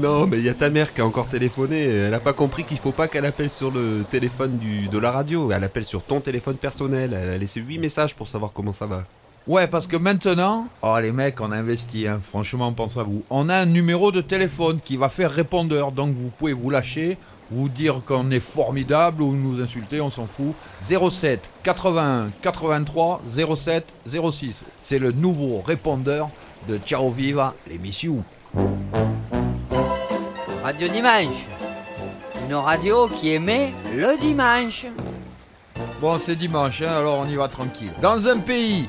Non, mais il y a ta mère qui a encore téléphoné. Elle a pas compris qu'il faut pas qu'elle appelle sur le téléphone du, de la radio. Elle appelle sur ton téléphone personnel. Elle a laissé 8 messages pour savoir comment ça va. Ouais, parce que maintenant, oh les mecs, on a investi, hein. franchement, pense à vous. On a un numéro de téléphone qui va faire répondeur, donc vous pouvez vous lâcher, vous dire qu'on est formidable ou nous insulter, on s'en fout. 07 81 83 07 06. C'est le nouveau répondeur de Ciao Viva, l'émission. Radio Dimanche. Une radio qui émet le dimanche. Bon, c'est dimanche, hein, alors on y va tranquille. Dans un pays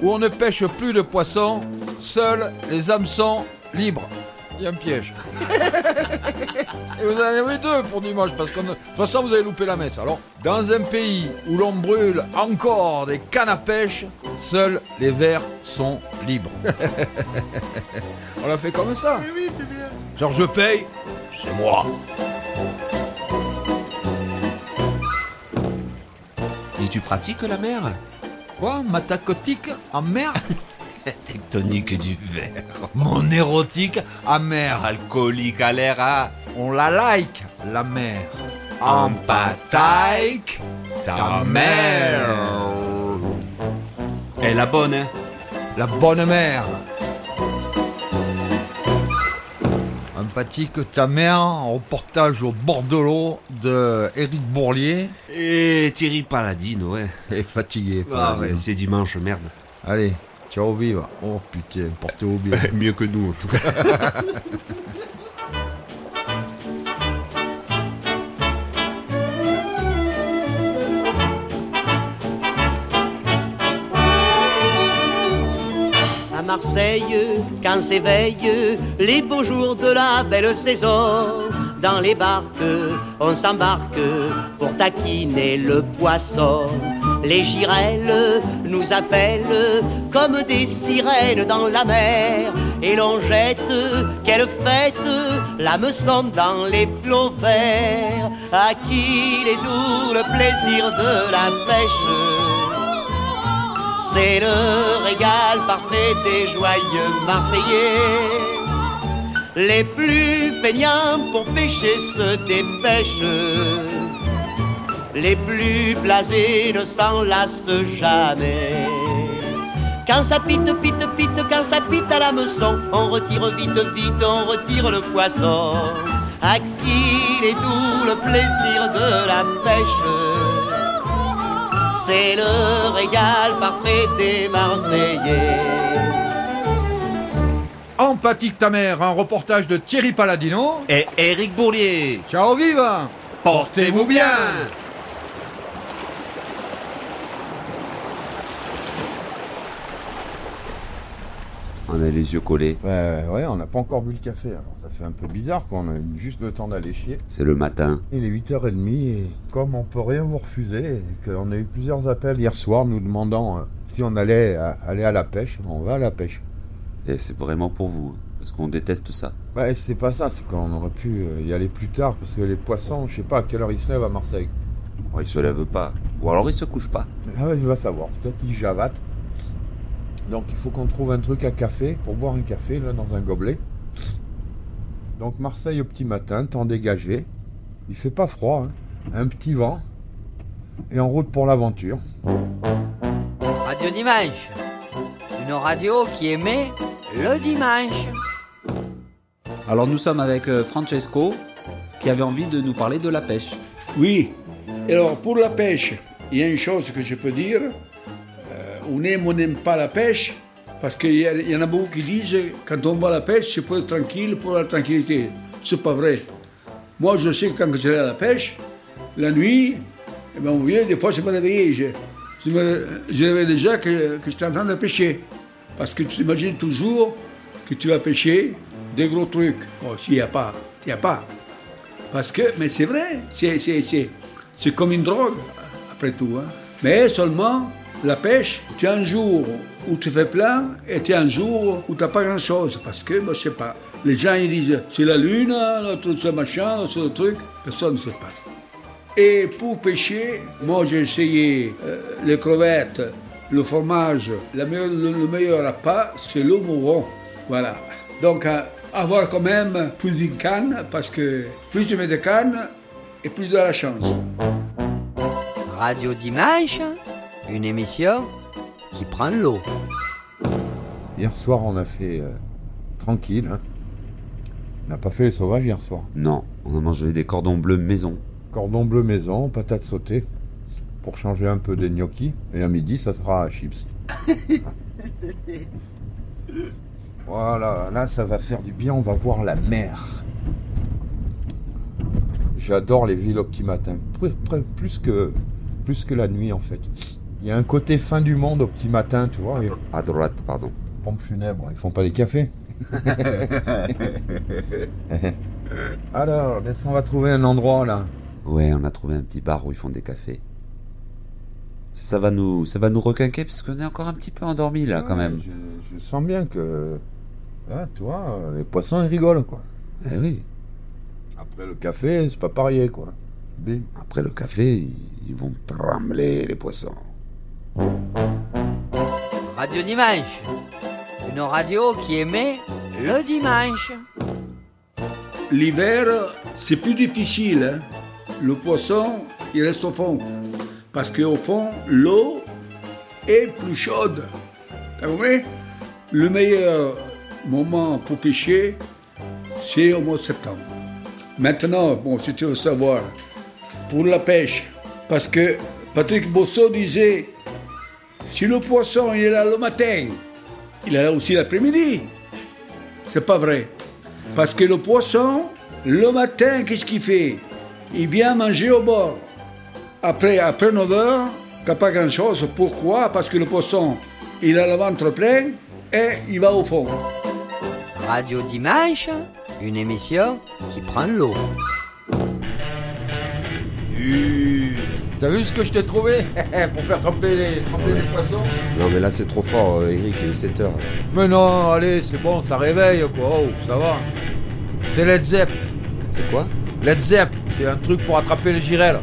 où on ne pêche plus de poissons, seuls les hameçons libres. Il y a un piège. Et vous en avez deux pour dimanche, parce que de toute façon vous avez loupé la messe. Alors, dans un pays où l'on brûle encore des cannes à pêche, seuls les vers sont libres. On l'a fait comme ça. Oui, oui, c'est bien. Genre je paye, c'est moi. Et tu pratiques la mer? Quoi Ma tacotique en mer Tectonique du verre. Mon érotique en mer. Alcoolique à l'air à... On la like, la mer. En pataille, ta mère. Elle est la bonne, hein? La bonne mère. Empathique ta mère, reportage au bord de l'eau de Éric Bourlier. Et Thierry Paladino, ouais. Et fatigué. Ah ouais, c'est dimanche, merde. Allez, ciao vive. Oh putain, portez-vous bien. Mieux que nous, en tout cas. Quand s'éveillent les beaux jours de la belle saison, dans les barques, on s'embarque pour taquiner le poisson. Les girelles nous appellent comme des sirènes dans la mer, et l'on jette, quelle fête, l'hameçon dans les flots verts. À qui les doux le plaisir de la pêche c'est le régal parfait des joyeux Marseillais. Les plus peignants pour pêcher se dépêchent. Les plus blasés ne s'en lassent jamais. Quand ça pite, pite, pite, quand ça pite à l'hameçon, on retire vite, vite, on retire le poisson. À qui est doux le plaisir de la pêche? C'est le régal parfait des Marseillais. Empathique ta mère, un reportage de Thierry Paladino. Et Eric Bourlier. Ciao vive Portez-vous bien On a les yeux collés. Ouais, ouais, on n'a pas encore bu le café. Alors ça fait un peu bizarre qu'on a eu juste le temps d'aller chier. C'est le matin. Il est 8h30 et comme on peut rien vous refuser, et qu'on a eu plusieurs appels hier soir nous demandant euh, si on allait euh, aller à la pêche, on va à la pêche. Et c'est vraiment pour vous. hein, Parce qu'on déteste ça. Ouais, c'est pas ça, c'est qu'on aurait pu euh, y aller plus tard parce que les poissons, je sais pas à quelle heure ils se lèvent à Marseille. Bon, il se lève pas. Ou alors il se couche pas. Ah ouais, je vais savoir, peut-être qu'ils javatent. Donc il faut qu'on trouve un truc à café pour boire un café là dans un gobelet. Donc Marseille au petit matin, temps dégagé. Il fait pas froid, hein. un petit vent. Et en route pour l'aventure. Radio Dimanche. Une radio qui émet le dimanche. Alors nous sommes avec euh, Francesco qui avait envie de nous parler de la pêche. Oui. Alors, pour la pêche, il y a une chose que je peux dire. On aime ou on n'aime pas la pêche. Parce qu'il y, en a beaucoup qui disent quand on va à la pêche, c'est pour être tranquille, pour la tranquillité. C'est pas vrai. Moi, je sais que quand je vais à la pêche, la nuit, eh ben, on vient, des fois, je me réveille. Je, je me déjà que, que j'étais en train de pêcher. Parce que tu t'imagines toujours que tu vas pêcher des gros trucs. Bon, s'il n'y a pas, il n'y a pas. Parce que, mais c'est vrai, c'est comme une drogue, après tout. hein. Mais seulement, la pêche, tu as un jour où tu fais plein et tu as un jour où tu n'as pas grand-chose. Parce que, moi, je sais pas, les gens ils disent c'est la lune, l'autre c'est machin, le truc, personne ne sait pas. Et pour pêcher, moi j'ai essayé euh, les crevettes, le fromage. Le meilleur repas, c'est le mouron. Voilà. Donc, euh, avoir quand même plus d'une canne, parce que plus tu mets de cannes, et plus de la chance. Radio Dimanche, une émission qui prend l'eau. Hier soir, on a fait euh, tranquille. hein. On n'a pas fait les sauvages hier soir. Non, on a mangé des cordons bleus maison. Cordon bleu maison, patates sautées, pour changer un peu des gnocchis. Et à midi, ça sera chips. voilà, là, ça va faire du bien. On va voir la mer. J'adore les villes au petit matin, Plus- plus- plus que, plus que la nuit en fait. Il y a un côté fin du monde au petit matin, tu vois. À droite, pardon. Pompes funèbres, ils font pas les cafés. Alors, est-ce qu'on va trouver un endroit là? Ouais, on a trouvé un petit bar où ils font des cafés. Ça, va nous, ça va nous requinquer parce qu'on est encore un petit peu endormi là quand même. Je, je sens bien que. Ah, tu vois, les poissons ils rigolent quoi. Eh oui. Après le café, c'est pas pareil quoi. Bim. Après le café, ils vont trembler les poissons. Radio Dimanche, une radio qui émet le dimanche. L'hiver, c'est plus difficile. hein. Le poisson, il reste au fond. Parce qu'au fond, l'eau est plus chaude. T'as compris? Le meilleur moment pour pêcher, c'est au mois de septembre. Maintenant, bon, si tu savoir, pour la pêche, parce que Patrick Bosso disait, si le poisson il est là le matin, il est là aussi l'après-midi. C'est pas vrai. Parce que le poisson, le matin, qu'est-ce qu'il fait? Il vient manger au bord. Après, après 9 heures, t'as pas grand-chose. Pourquoi? Parce que le poisson, il a le ventre plein et il va au fond. Radio Dimanche, une émission qui prend l'eau. T'as vu ce que je t'ai trouvé Pour faire tremper les, tremper les poissons Non, mais là, c'est trop fort, euh, Eric, il est 7 heures. Mais non, allez, c'est bon, ça réveille quoi. Oh, ça va. C'est Led Zepp. C'est quoi? Led Zepp, c'est un truc pour attraper les girelles.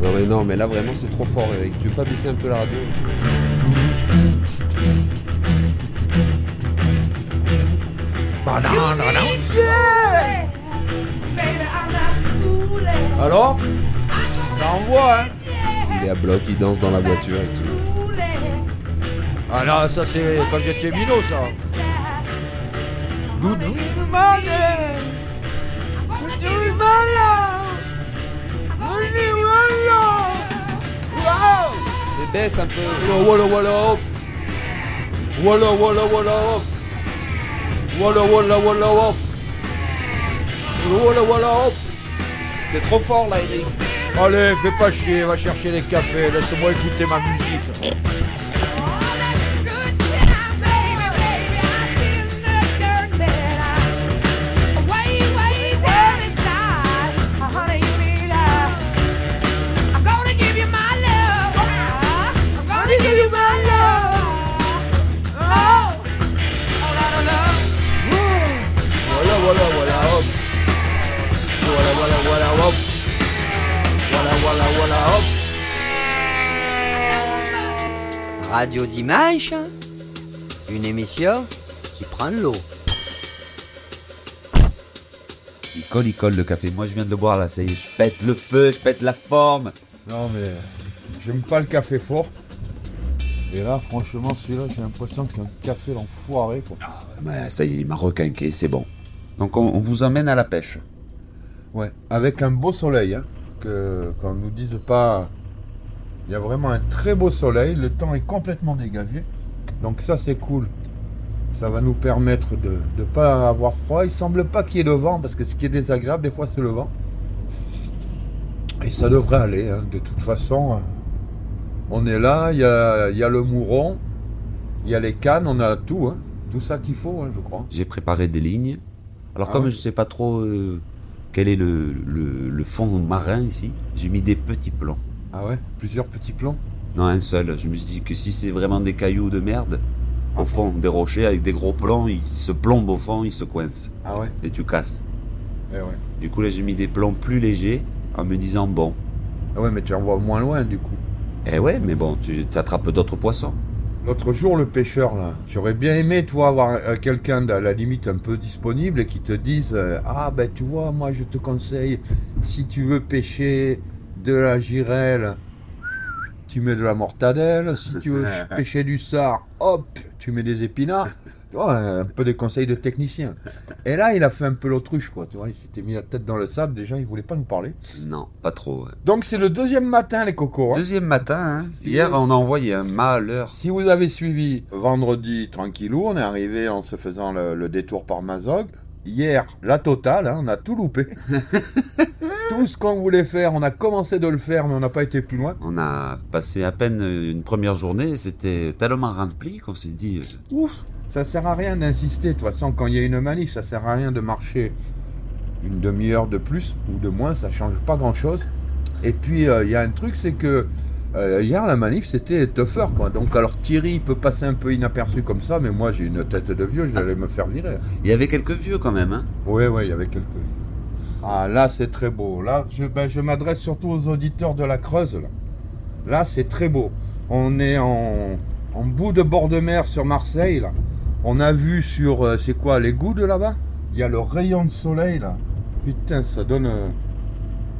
Non, mais non, mais là, vraiment, c'est trop fort, Eric. Tu veux pas baisser un peu la radio? Alors? Ça envoie, hein Il est à bloc, il danse dans la voiture et tout. Ah non, ça c'est quand j'étais minot, ça. Mais baisse un peu Voilà, voilà, hop. Voilà, voilà, voilà, hop. Voilà, voilà, voilà, hop. Voilà, voilà, hop. C'est trop fort, là, Eric Allez, fais pas chier, va chercher les cafés, laisse-moi écouter ma musique. Radio Dimanche, une émission qui prend l'eau. Il colle, il colle le café. Moi, je viens de le boire là. Ça y est, je pète le feu, je pète la forme. Non mais j'aime pas le café fort. Et là, franchement, celui-là, j'ai l'impression que c'est un café l'enfoiré quoi. Ouais, ça y est, il m'a requinqué, c'est bon. Donc, on, on vous emmène à la pêche. Ouais, avec un beau soleil, hein, que qu'on nous dise pas. Il y a vraiment un très beau soleil, le temps est complètement dégagé. Donc ça c'est cool. Ça va nous permettre de ne pas avoir froid. Il semble pas qu'il y ait le vent, parce que ce qui est désagréable des fois c'est le vent. Et ça devrait aller, hein. de toute façon. euh, On est là, il y a, il y a le mouron, il y a les cannes, on a tout, hein. tout ça qu'il faut, hein, je crois. J'ai préparé des lignes. Alors, Ah comme je sais pas trop euh, quel est le, le- le fond marin ici, j'ai mis des petits plans. Ah ouais, plusieurs petits plans. Non, un seul. Je me suis dit que si c'est vraiment des cailloux de merde, au fond, des rochers avec des gros plans, ils se plombent au fond, ils se coincent. Ah ouais, Et tu casses. eh ouais. Du coup, là, j'ai mis des plans plus légers en me disant, bon, Ah ouais, mais tu en vois moins loin du coup. eh ouais, mais bon, tu attrapes d'autres poissons. L'autre jour, le pêcheur, là, j'aurais bien aimé, toi, avoir euh, quelqu'un à la limite un peu disponible et qui te dise euh, Ah, ben tu vois, moi je te conseille, si tu veux pêcher de la girelle, tu mets de la mortadelle. Si tu veux pêcher du sard, hop, tu mets des épinards. Un peu des conseils de technicien. Et là, il a fait un peu l'autruche, quoi. Tu vois, il s'était mis la tête dans le sable. Déjà, il voulait pas nous parler. Non, pas trop. ouais. Donc, c'est le deuxième matin, les cocos. hein. Deuxième matin, hein. hier on a envoyé un malheur. Si vous avez suivi vendredi tranquillou, on est arrivé en se faisant le, le détour par Mazog. Hier, la totale, hein, on a tout loupé. tout ce qu'on voulait faire, on a commencé de le faire, mais on n'a pas été plus loin. On a passé à peine une première journée, c'était tellement rempli qu'on s'est dit euh, Ouf, ça sert à rien d'insister. De toute façon, quand il y a une manif, ça sert à rien de marcher une demi-heure de plus ou de moins, ça change pas grand-chose. Et puis, euh, il y a un truc, c'est que euh, hier, la manif, c'était tougher, quoi. Donc, alors Thierry il peut passer un peu inaperçu comme ça, mais moi, j'ai une tête de vieux, j'allais me faire virer. il y avait quelques vieux quand même. Hein. Oui, oui, il y avait quelques. Ah, là, c'est très beau. Là, je, ben, je m'adresse surtout aux auditeurs de la Creuse. Là, là c'est très beau. On est en, en bout de bord de mer sur Marseille. Là. On a vu sur, euh, c'est quoi, les gouttes là-bas? Il y a le rayon de soleil, là. Putain, ça donne, euh,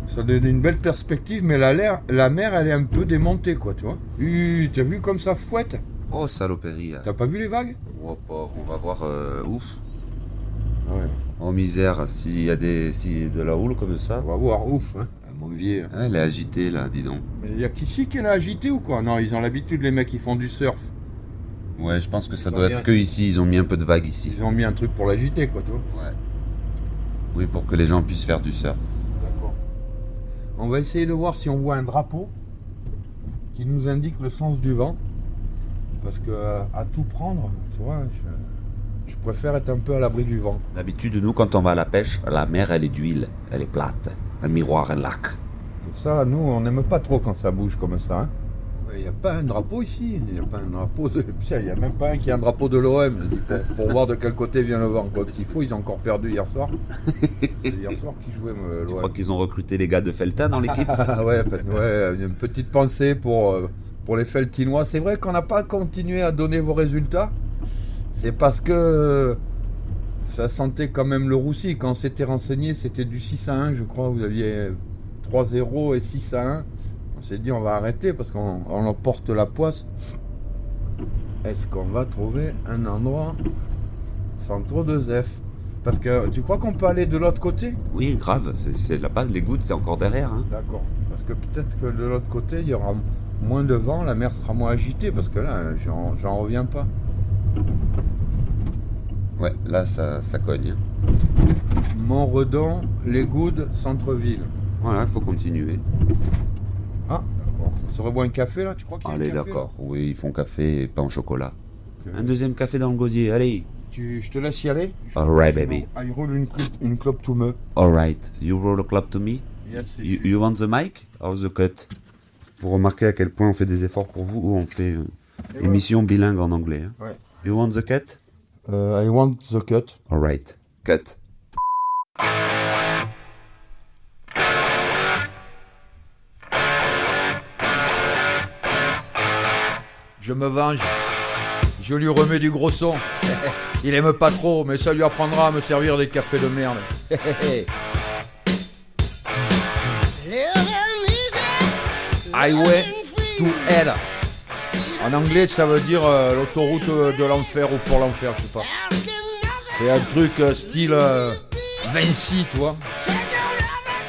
ça donne une belle perspective, mais la, l'air- la mer, elle est un peu démontée, quoi, tu vois. Uh, T'as vu comme ça fouette? Oh saloperie. hein. T'as pas vu les vagues? Oh, pauvre, on va voir. euh, ouf. Ouais. Oh misère, s'il y a des, si de la houle comme ça. On va voir, ouf, hein. Ah, Mon vieux. Ah, elle est agitée là, dis donc. Mais il y a qu'ici qui l'a agité ou quoi? Non, ils ont l'habitude, les mecs qui font du surf. Ouais, je pense que ça doit être que ici, ils ont mis un peu de vague ici. Ils ont mis un truc pour l'agiter, quoi, tu vois. Ouais. Oui, pour que les gens puissent faire du surf. On va essayer de voir si on voit un drapeau qui nous indique le sens du vent. Parce que euh, à tout prendre, tu vois, je, je préfère être un peu à l'abri du vent. D'habitude, nous, quand on va à la pêche, la mer, elle est d'huile. Elle est plate. Un miroir, un lac. Ça, nous, on n'aime pas trop quand ça bouge comme ça. hein. Il n'y a pas un drapeau ici. Il n'y a pas un drapeau. De... Putain, Il n'y a même pas un qui a un drapeau de l'OM pour, voir de quel côté vient le vent. Quoi qu'il faut, ils ont encore perdu hier soir. C'est hier soir qui jouait euh, l'OM. crois qu'ils ont recruté les gars de Felta dans l'équipe Ah ouais, ouais, une petite pensée pour, euh, pour les Feltinois. C'est vrai qu'on n'a pas continué à donner vos résultats. C'est parce que ça sentait quand même le roussi. Quand on s'était renseigné, c'était du 6 à 1, je crois. Vous aviez 3-0 et 6 à 1. On s'est dit on va arrêter parce qu'on on emporte la poisse. Est-ce qu'on va trouver un endroit sans trop de zef Parce que tu crois qu'on peut aller de l'autre côté? Oui, grave. C'est c'est là-bas, les gouttes, c'est encore derrière. Hein. D'accord. Parce que peut-être que de l'autre côté, il y aura moins de vent, la mer sera moins agitée, parce que là, j'en j'en reviens pas. Ouais, là, ça, ça cogne. hein. Montredon, Les Goudes, centre-ville. Voilà, il faut continuer. Ah. On se reboit un café là, tu crois qu'il y a un Allez, café, d'accord. Oui, ils font café et pain au chocolat. là Un deuxième café dans le gosier, allez. tu, Je te laisse y aller Alright, baby. I roll une clope, une clope to me. Alright. You roll a club to me? Yes, you, you want the mic or the cut? Vous remarquez à quel point on fait des efforts pour vous ou on fait euh, Et émission bilingue en anglais. hein. Ouais. You want the cut? Euh, I want the cut. Alright. Cut. Je me venge. Je lui remets du gros son. Il aime pas trop, mais ça lui apprendra à me servir des cafés de merde. Highway to Hell. En anglais, ça veut dire euh, l'autoroute de l'enfer ou pour l'enfer, je sais pas. C'est un truc euh, style euh, Vinci, tu vois.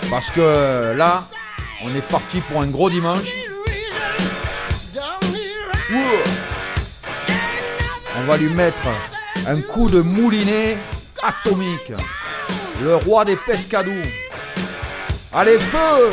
Parce que là, on est parti pour un gros dimanche. On va lui mettre un coup de moulinet atomique. Le roi des pescadous. Allez, feu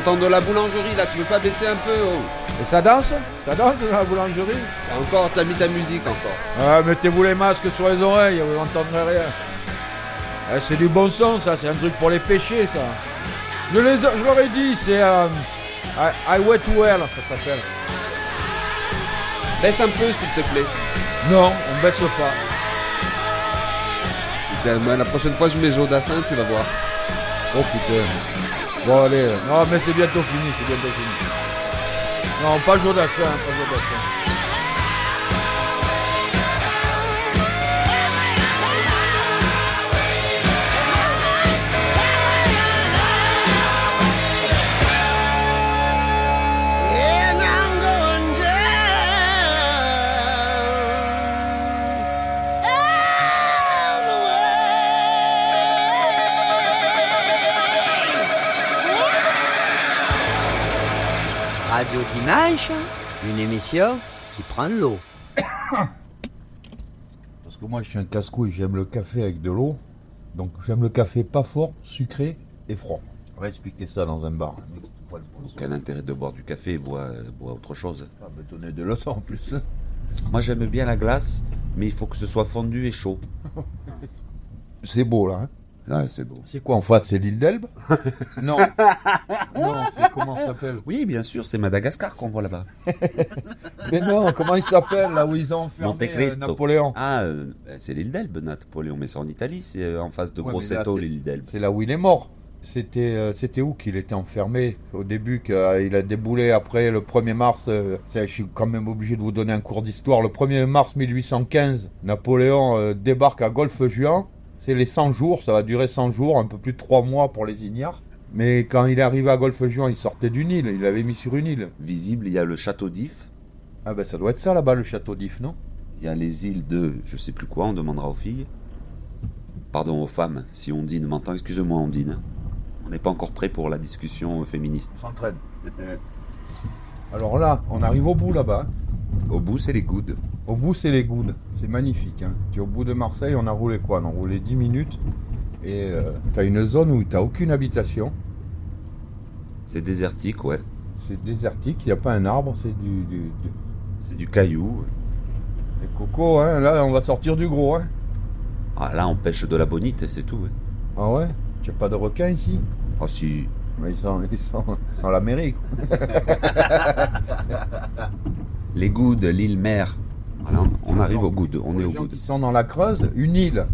t'entends de la boulangerie là, tu veux pas baisser un peu oh Et ça danse? Ça danse dans la boulangerie? Encore, t'as mis ta musique encore. Ah, mettez-vous les masques sur les oreilles, vous n'entendrez rien. Eh, c'est du bon son, ça, c'est un truc pour les péchés, ça. Je, les, je leur ai dit, c'est euh, I, I Wet Well, ça s'appelle. Baisse un peu s'il te plaît. Non, on baisse pas. Putain, moi, la prochaine fois je mets Jodassin, tu vas voir. Oh putain. Bon, allez. Non, mais c'est bientôt fini, c'est bientôt fini. Non, pas Jodassin, pas Jodassin. And Radio Dimanche, une émission qui prend l'eau. Parce que moi, je suis un casse-couille, j'aime le café avec de l'eau. Donc, j'aime le café pas fort, sucré et froid. On va expliquer ça dans un bar. Aucun intérêt de boire du café, bois, bois autre chose. Donner de leçons en plus. Moi j'aime bien la glace, mais il faut que ce soit fondu et chaud. C'est beau là. Hein Ouais, c'est beau. c'est quoi en face C'est l'île d'Elbe Non. non, c'est comment ça s'appelle Oui, bien sûr, c'est Madagascar qu'on voit là-bas. Mais non, comment il s'appelle là où ils ont enfermé Monte euh. Napoléon Ah, euh, c'est l'île d'Elbe, Napoléon, mais c'est en Italie, c'est euh, en face de Ouais, Grosseto, l'île d'Elbe. C'est là où il est mort. C'était euh, c'était où qu'il était enfermé au début qu'il a déboulé après le 1er mars euh, je suis quand même obligé de vous donner un cours d'histoire le 1er mars 1815 Napoléon euh, débarque à Golfe-Juan c'est les 100 jours ça va durer 100 jours un peu plus de 3 mois pour les ignares mais quand il est arrivé à Golfe-Juan il sortait d'une île il l'avait mis sur une île Visible, il y a le château d'If, ah ben ça doit être ça là-bas le château d'If non? Il y a les îles de je sais plus quoi, on demandera aux filles. Pardon aux femmes, si Ondine m'entend, excuse-moi Ondine. On n'est pas encore prêt pour la discussion féministe. s'entraîne alors là on arrive au bout là-bas hein. Au bout, c'est les goudes. Au bout, c'est les goudes. C'est magnifique. Hein. Tu es au bout de Marseille, on a roulé quoi? On a roulé 10 minutes. Et tu as une zone où tu aucune habitation. C'est désertique, ouais. C'est désertique, il n'y a pas un arbre, c'est du, du, du- C'est du caillou. Les cocos, hein. là, on va sortir du gros. Hein. Ah, là, on pêche de la bonite, c'est tout. ouais. Ah ouais? Tu n'as pas de requins ici? Ah si, Mais ils sont, ils sont, sont l'Amérique. les goudes, l'île mère. Voilà, on arrive au goude, on est au goude. qui sont dans la Creuse, une île.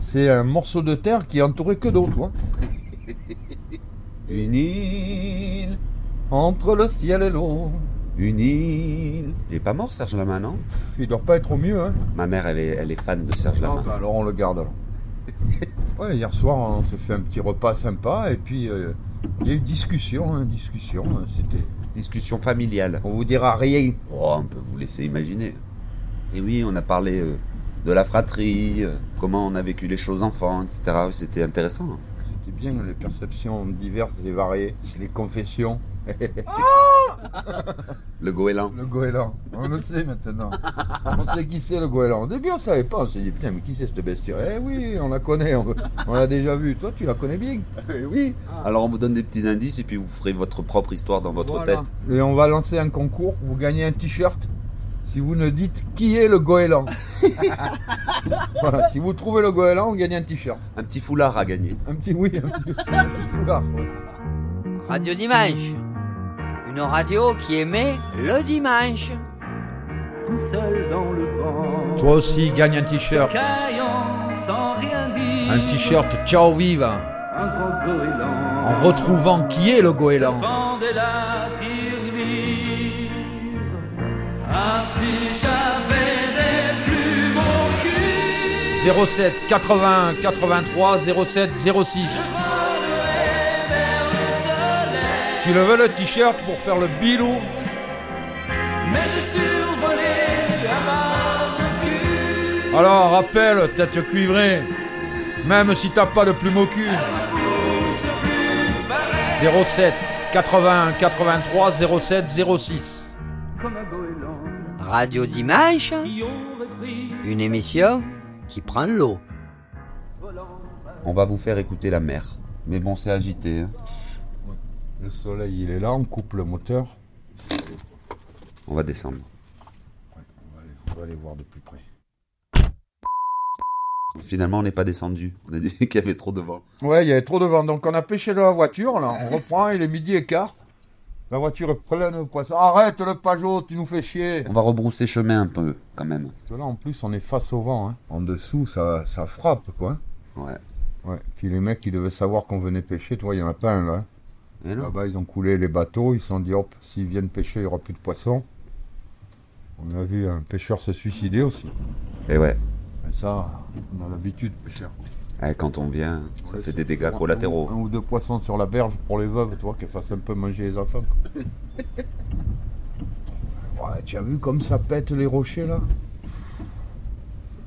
C'est un morceau de terre qui est entouré que d'eau, toi. Une île, Entre le ciel et l'eau. une île. Il est pas mort, Serge Lama, non? Il doit pas être au mieux, hein. Ma mère, elle est, elle est fan de Serge Non, Lama. bah alors on le garde alors. ouais, hier soir on s'est fait un petit repas sympa et puis euh, il y a eu discussion, hein, discussion. hein, C'était. Discussion familiale. On vous dira rien. Oh, on peut vous laisser imaginer. Et oui, on a parlé euh, de la fratrie, euh, comment on a vécu les choses enfants, etc. C'était intéressant. C'était bien les perceptions diverses et variées, les confessions. Le goéland. Le goéland, on le sait maintenant. On sait qui c'est le goéland. Au début on savait pas, on s'est dit putain mais qui c'est cette bestiole? Eh oui, on la connaît, on, on l'a déjà vue. Toi tu la connais bien. Eh oui. Alors on vous donne des petits indices et puis vous ferez votre propre histoire dans votre Voilà. tête. Et on va lancer un concours, vous gagnez un t-shirt si vous ne dites qui est le goéland. voilà, si vous trouvez le goéland, vous gagnez un t-shirt. Un petit foulard à gagner. Un petit oui, un petit, un petit foulard. Radio Dimanche, une radio qui émet le dimanche. tout seul dans le vent. Toi aussi, gagne un t-shirt. Un t-shirt Ciao Viva. Un grand goéland. En retrouvant qui est le goéland. Fendait Ah, si j'avais des plumes au cul. 07 81 83 07 06. Tu le veux le t-shirt pour faire le bilou Mais j'ai survolé la Alors rappelle, tête cuivrée, même si t'as pas de plume au cul. 07 81 83 07 06. Comme un goéland. Radio Dimanche, une émission qui prend l'eau. On va vous faire écouter la mer. Mais bon, c'est agité. hein. Le soleil, il est là, on coupe le moteur. On va descendre. On va aller, on va aller voir de plus près. Finalement, on n'est pas descendu. On a dit qu'il y avait trop de vent. Ouais, il y avait trop de vent. Donc on a pêché de la voiture, là. On reprend, il est midi et quart. La voiture est pleine de poissons. Arrête le Pajot, tu nous fais chier. On va rebrousser chemin un peu, quand même. Parce que là, en plus, on est face au vent. hein. En dessous, ça, ça frappe, quoi. Ouais. Ouais. Puis les mecs, ils devaient savoir qu'on venait pêcher. Tu vois, il y en a pas un, là. Là-bas, ils ont coulé les bateaux. Ils se sont dit, hop, s'ils viennent pêcher, il n'y aura plus de poissons. On a vu un pêcheur se suicider aussi. Et ouais. Et ça, on a l'habitude, pêcheur. Eh, quand on vient, ça Ouais, fait des dégâts collatéraux. Un, un ou deux poissons sur la berge pour les veuves, tu vois, qu'elles fassent un peu manger les enfants. ouais, tu as vu comme ça pète les rochers là?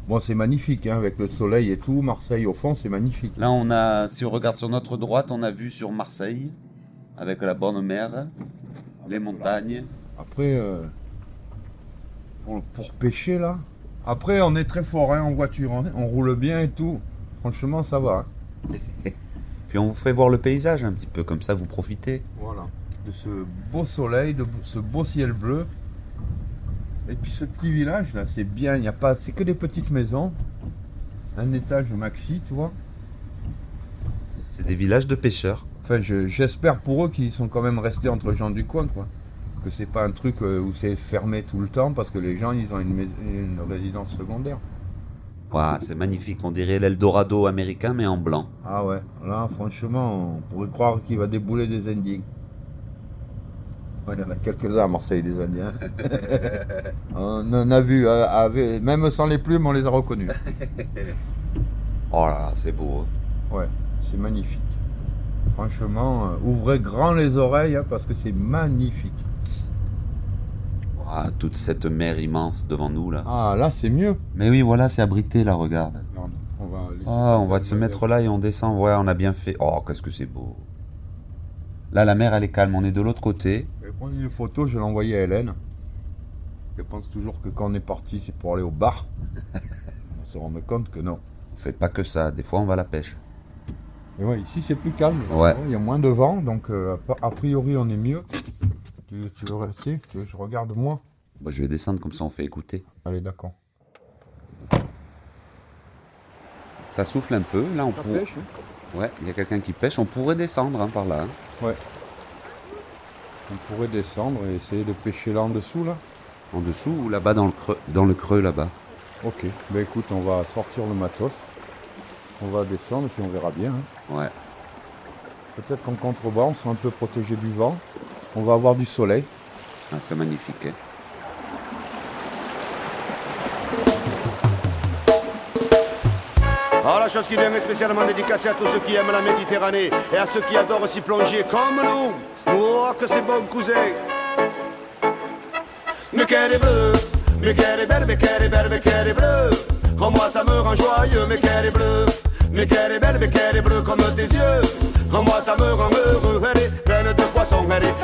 Bon, c'est magnifique, hein, avec le soleil et tout. Marseille au fond, c'est magnifique. Là, on a, si on regarde sur notre droite, on a vu sur Marseille, avec la bonne mer, les montagnes. Après, euh, pour, pour pêcher là, après, on est très fort hein, en voiture. hein. On roule bien et tout. Franchement, ça va. hein. Puis on vous fait voir le paysage un petit peu, comme ça vous profitez. Voilà. De ce beau soleil, de ce beau ciel bleu. Et puis ce petit village là, c'est bien. Il y a pas, c'est que des petites maisons. Un étage maxi, tu vois. C'est des villages de pêcheurs. Enfin, je- j'espère pour eux qu'ils sont quand même restés entre gens du coin, quoi. Que c'est pas un truc euh, où c'est fermé tout le temps parce que les gens ils ont une résidence secondaire. Waouh, c'est magnifique. On dirait l'Eldorado américain, mais en blanc. Ah ouais, là franchement, on pourrait croire qu'il va débouler des Indiens. Ouais, il y en a quelques-uns à Marseille, des Indiens. on en a vu, euh, avec- même sans les plumes, on les a reconnus. Oh là là, c'est beau. Ouais, c'est magnifique. Franchement, euh, ouvrez grand les oreilles hein, parce que c'est magnifique. Waouh, toute cette mer immense devant nous là. Ah, là c'est mieux. Mais oui, voilà, c'est abrité là, regarde. On va Ah, on va se mettre là et on descend. Ouais, on a bien fait. Oh, qu'est-ce que c'est beau. Là, la mer, elle est calme. On est de l'autre côté. Je vais prendre une photo, je vais l'envoyer à Hélène. Elle pense toujours que quand on est parti, c'est pour aller au bar. on se rend compte que non. On fait pas que ça. Des fois, on va à la pêche. Et ouais, ici c'est plus calme. Ouais. Il y a moins de vent, donc euh, a priori on est mieux. Tu, tu veux rester Tu veux que je regarde moi Bah, je vais descendre comme ça, on fait écouter. Allez, d'accord. Ça souffle un peu. Là, on pourrait. pêche, hein Ouais, il y a quelqu'un qui pêche. On pourrait descendre hein, par là. hein. Ouais. On pourrait descendre et essayer de pêcher là en dessous, là. En dessous ou là-bas dans le creux, dans le creux là-bas. Ok. Ben écoute, on va sortir le matos. On va descendre et puis on verra bien. hein. Ouais. Peut-être qu'en contrebas, on sera un peu protégé du vent. On va avoir du soleil. Ah, c'est magnifique. hein. Alors la chose qui vient est spécialement dédicacée à tous ceux qui aiment la Méditerranée et à ceux qui adorent s'y plonger comme nous. Oh que c'est bon cousin Mais qu'elle est bleue, mais qu'elle est belle, mais qu'elle est belle, mais qu'elle est bleue Oh moi ça me rend joyeux, mais qu'elle est bleue mais qu'elle est belle, mais qu'elle est bleue comme tes yeux Oh moi ça me rend heureux, elle est pleine de poissons, elle est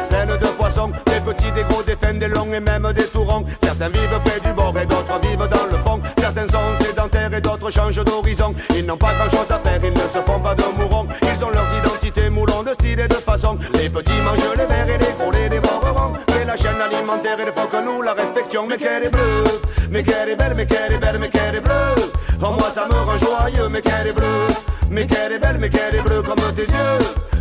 longs et même des tourons Certains vivent près du bord et d'autres vivent dans le fond. Certains sont sédentaires et d'autres changent d'horizon. Ils n'ont pas grand chose à faire, ils ne se font pas de mourons Ils ont leurs identités moulons de style et de façon. Les petits mangent les verts et les gros les dévoreront. C'est la chaîne alimentaire il faut que nous la respections. Mais qu'elle est bleue, mais qu'elle est belle, mais qu'elle est belle, mais qu'elle est bleue. Oh moi ça me rend joyeux, mais qu'elle est bleue. Mais qu'elle est belle, mais qu'elle est bleue comme tes yeux.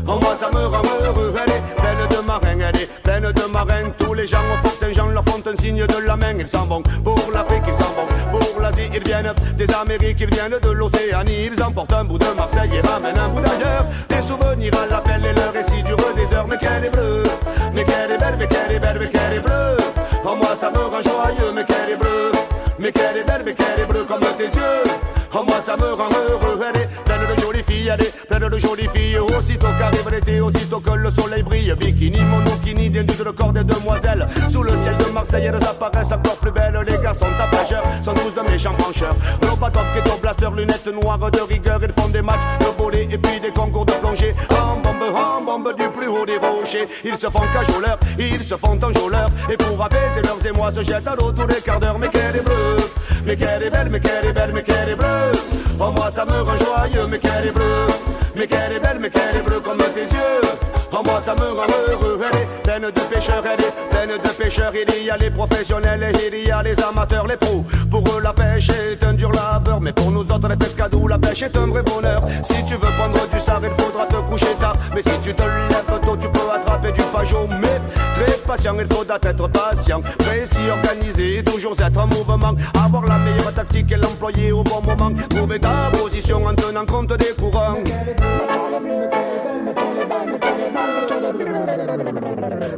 Oh, moi ça me rend heureux, elle est pleine de marins, elle est pleine de marins. Tous les gens Fort Saint-Jean leur font un signe de la main. Ils s'en vont pour l'Afrique, ils s'en vont pour l'Asie. Ils viennent des Amériques, ils viennent de l'Océanie. Ils emportent un bout de Marseille et ramènent un bout d'ailleurs. Des souvenirs à l'appel et le récit durent des heures. Mais qu'elle est bleue, mais qu'elle est belle, mais qu'elle est belle, mais qu'elle est bleue. Oh, moi ça me rend joyeux, mais qu'elle est bleue. Mais qu'elle est belle, mais qu'elle est bleue comme tes yeux. Oh, moi ça me rend heureux, elle est pleine de jolies filles, elle est pleine de jolies filles. Aussitôt qu'arrive l'été, aussitôt que le soleil brille, bikini, monokini, des nudes de corps des demoiselles. Sous le ciel de Marseille, elles apparaissent encore plus belles. Les garçons tapageurs sont tous de méchants brancheurs. Robotop, ghetto blaster, lunettes noires de rigueur. Ils font des matchs de volley et puis des concours de plongée. En bombe, en bombe du plus haut des rochers. Ils se font cajoleurs, ils se font enjôleurs. Et pour apaiser leurs émois, se jettent à l'eau tous les quarts d'heure. Mais qu'elle est bleue, mais qu'elle est belle, mais qu'elle est belle, mais qu'elle est bleue. Oh, moi ça me rend joyeux, mais qu'elle est bleue. Mais qu'elle est belle, mais qu'elle est bleue comme tes yeux. Oh, moi ça me rend heureux. Elle est pleine de pêcheurs, elle est Il y a les professionnels et il y a les amateurs, les pros. Pour eux, la pêche est un dur labeur. Mais pour nous autres, les pescados, la pêche est un vrai bonheur. Si tu veux prendre du sard, il faudra te coucher tard. Mais si tu te lèves tôt, tu peux attraper du pajot. Mais très patient, il faudra être patient. Précis, organisé, toujours être en mouvement. Avoir la meilleure tactique et l'employer au bon moment. Trouver ta position en tenant compte des courants.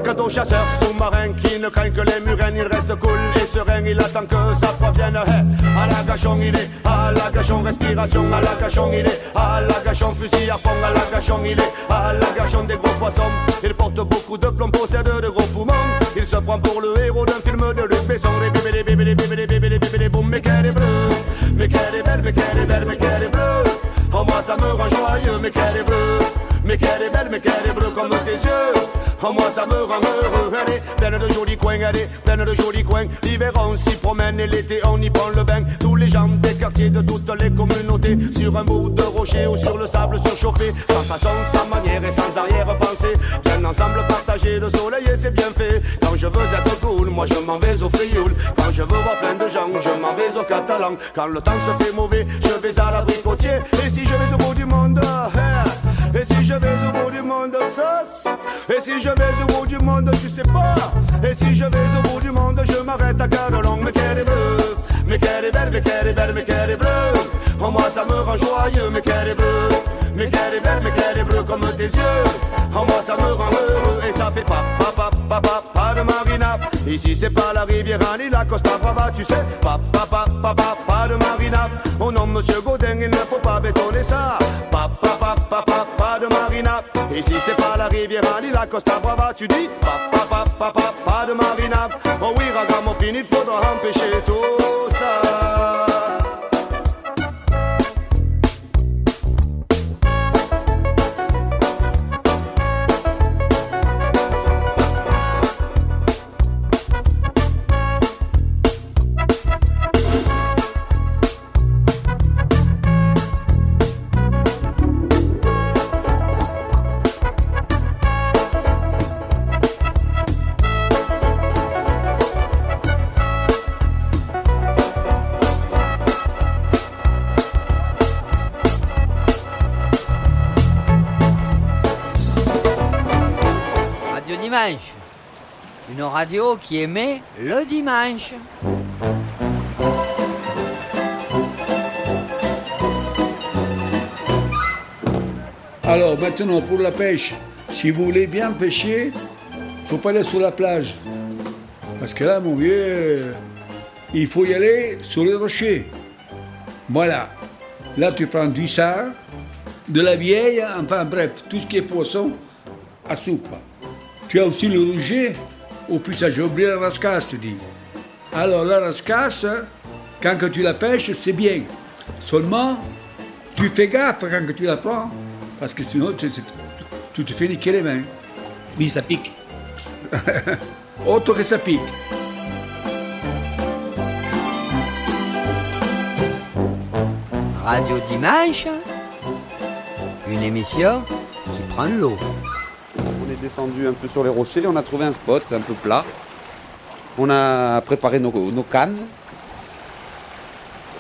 Quant au chasseur sous-marin qui ne craint que les murènes, il reste cool et serein, il attend que ça provienne. Hey, à la gachon, il est, à la gachon, respiration, à la gachon, il est, à la gachon, fusil à fond, à la gachon, il est, à la gachon des gros poissons. Il porte beaucoup de plomb, possède de gros poumons. Il se prend pour le héros d'un film de Luc Besson. Des bébés, des bébés, des bébés, des bébés, des bébés, des boum, mais qu'elle est bleue, mais qu'elle est belle, mais qu'elle est belle, mais qu'elle est bleue. Oh, moi ça me rend joyeux, mais qu'elle est bleue. Mais qu'elle est belle, mais qu'elle est bleue comme tes yeux. Oh, moi ça me rend heureux. Est pleine de jolis coins, est pleine de jolis coins. L'hiver on s'y promène et l'été on y prend le bain. Tous les gens des quartiers de toutes les communautés. Sur un bout de rocher ou sur le sable surchauffé. Sans façon, sans manière et sans arrière-pensée. Bien ensemble partager le soleil et c'est bien fait. Quand je veux être cool, moi je m'en vais au frioul. Quand je veux voir plein de gens, je m'en vais au catalan. Quand le temps se fait mauvais, je vais à l'abricotier. Et si je vais au bout du monde, si je vais au bout du monde, sauce Et si je vais au bout du monde, tu sais pas. Et si je vais au bout du monde, je m'arrête à Cadolong Mais qu'elle est bleue, mais qu'elle est belle, mais qu'elle est belle, mais qu'elle est bleue. Oh moi ça me rend joyeux, mais qu'elle est bleue. Mais qu'elle est belle, mais qu'elle est bleue comme tes yeux. Oh moi ça me rend heureux et ça fait pas, pas, pas, pas, pas, de marina. Ici c'est pas la rivière ni la Costa Brava, tu sais. Pas, pas, pas, pas, pas, pas de marina. Mon nom monsieur Godin, il ne faut pas bétonner ça. Pas, pas, marina Ici c'est pas la rivière ni la Costa Brava, tu dis Pas, pas, pas, pas, de marina Oh oui, ragamuffin, il faudra empêcher tout radio qui émet le dimanche. Alors maintenant, pour la pêche, si vous voulez bien pêcher, faut pas aller sur la plage. Parce que là, mon vieux, il faut y aller sur les rochers. Voilà. Là, tu prends du sard, de la vieille, enfin bref, tout ce qui est poisson à soupe. Tu as aussi le rouget, ou plus ça, j'ai oublié la rascasse, dit. Alors la rascasse, quand que tu la pêches, c'est bien. Seulement, tu fais gaffe quand que tu la prends, parce que sinon, tu, tu- tu te fais niquer les mains. Oui, ça pique. Autre que ça pique. Radio Dimanche. Une émission qui prend l'eau. Est descendu un peu sur les rochers, on a trouvé un spot un peu plat. On a préparé nos, nos cannes.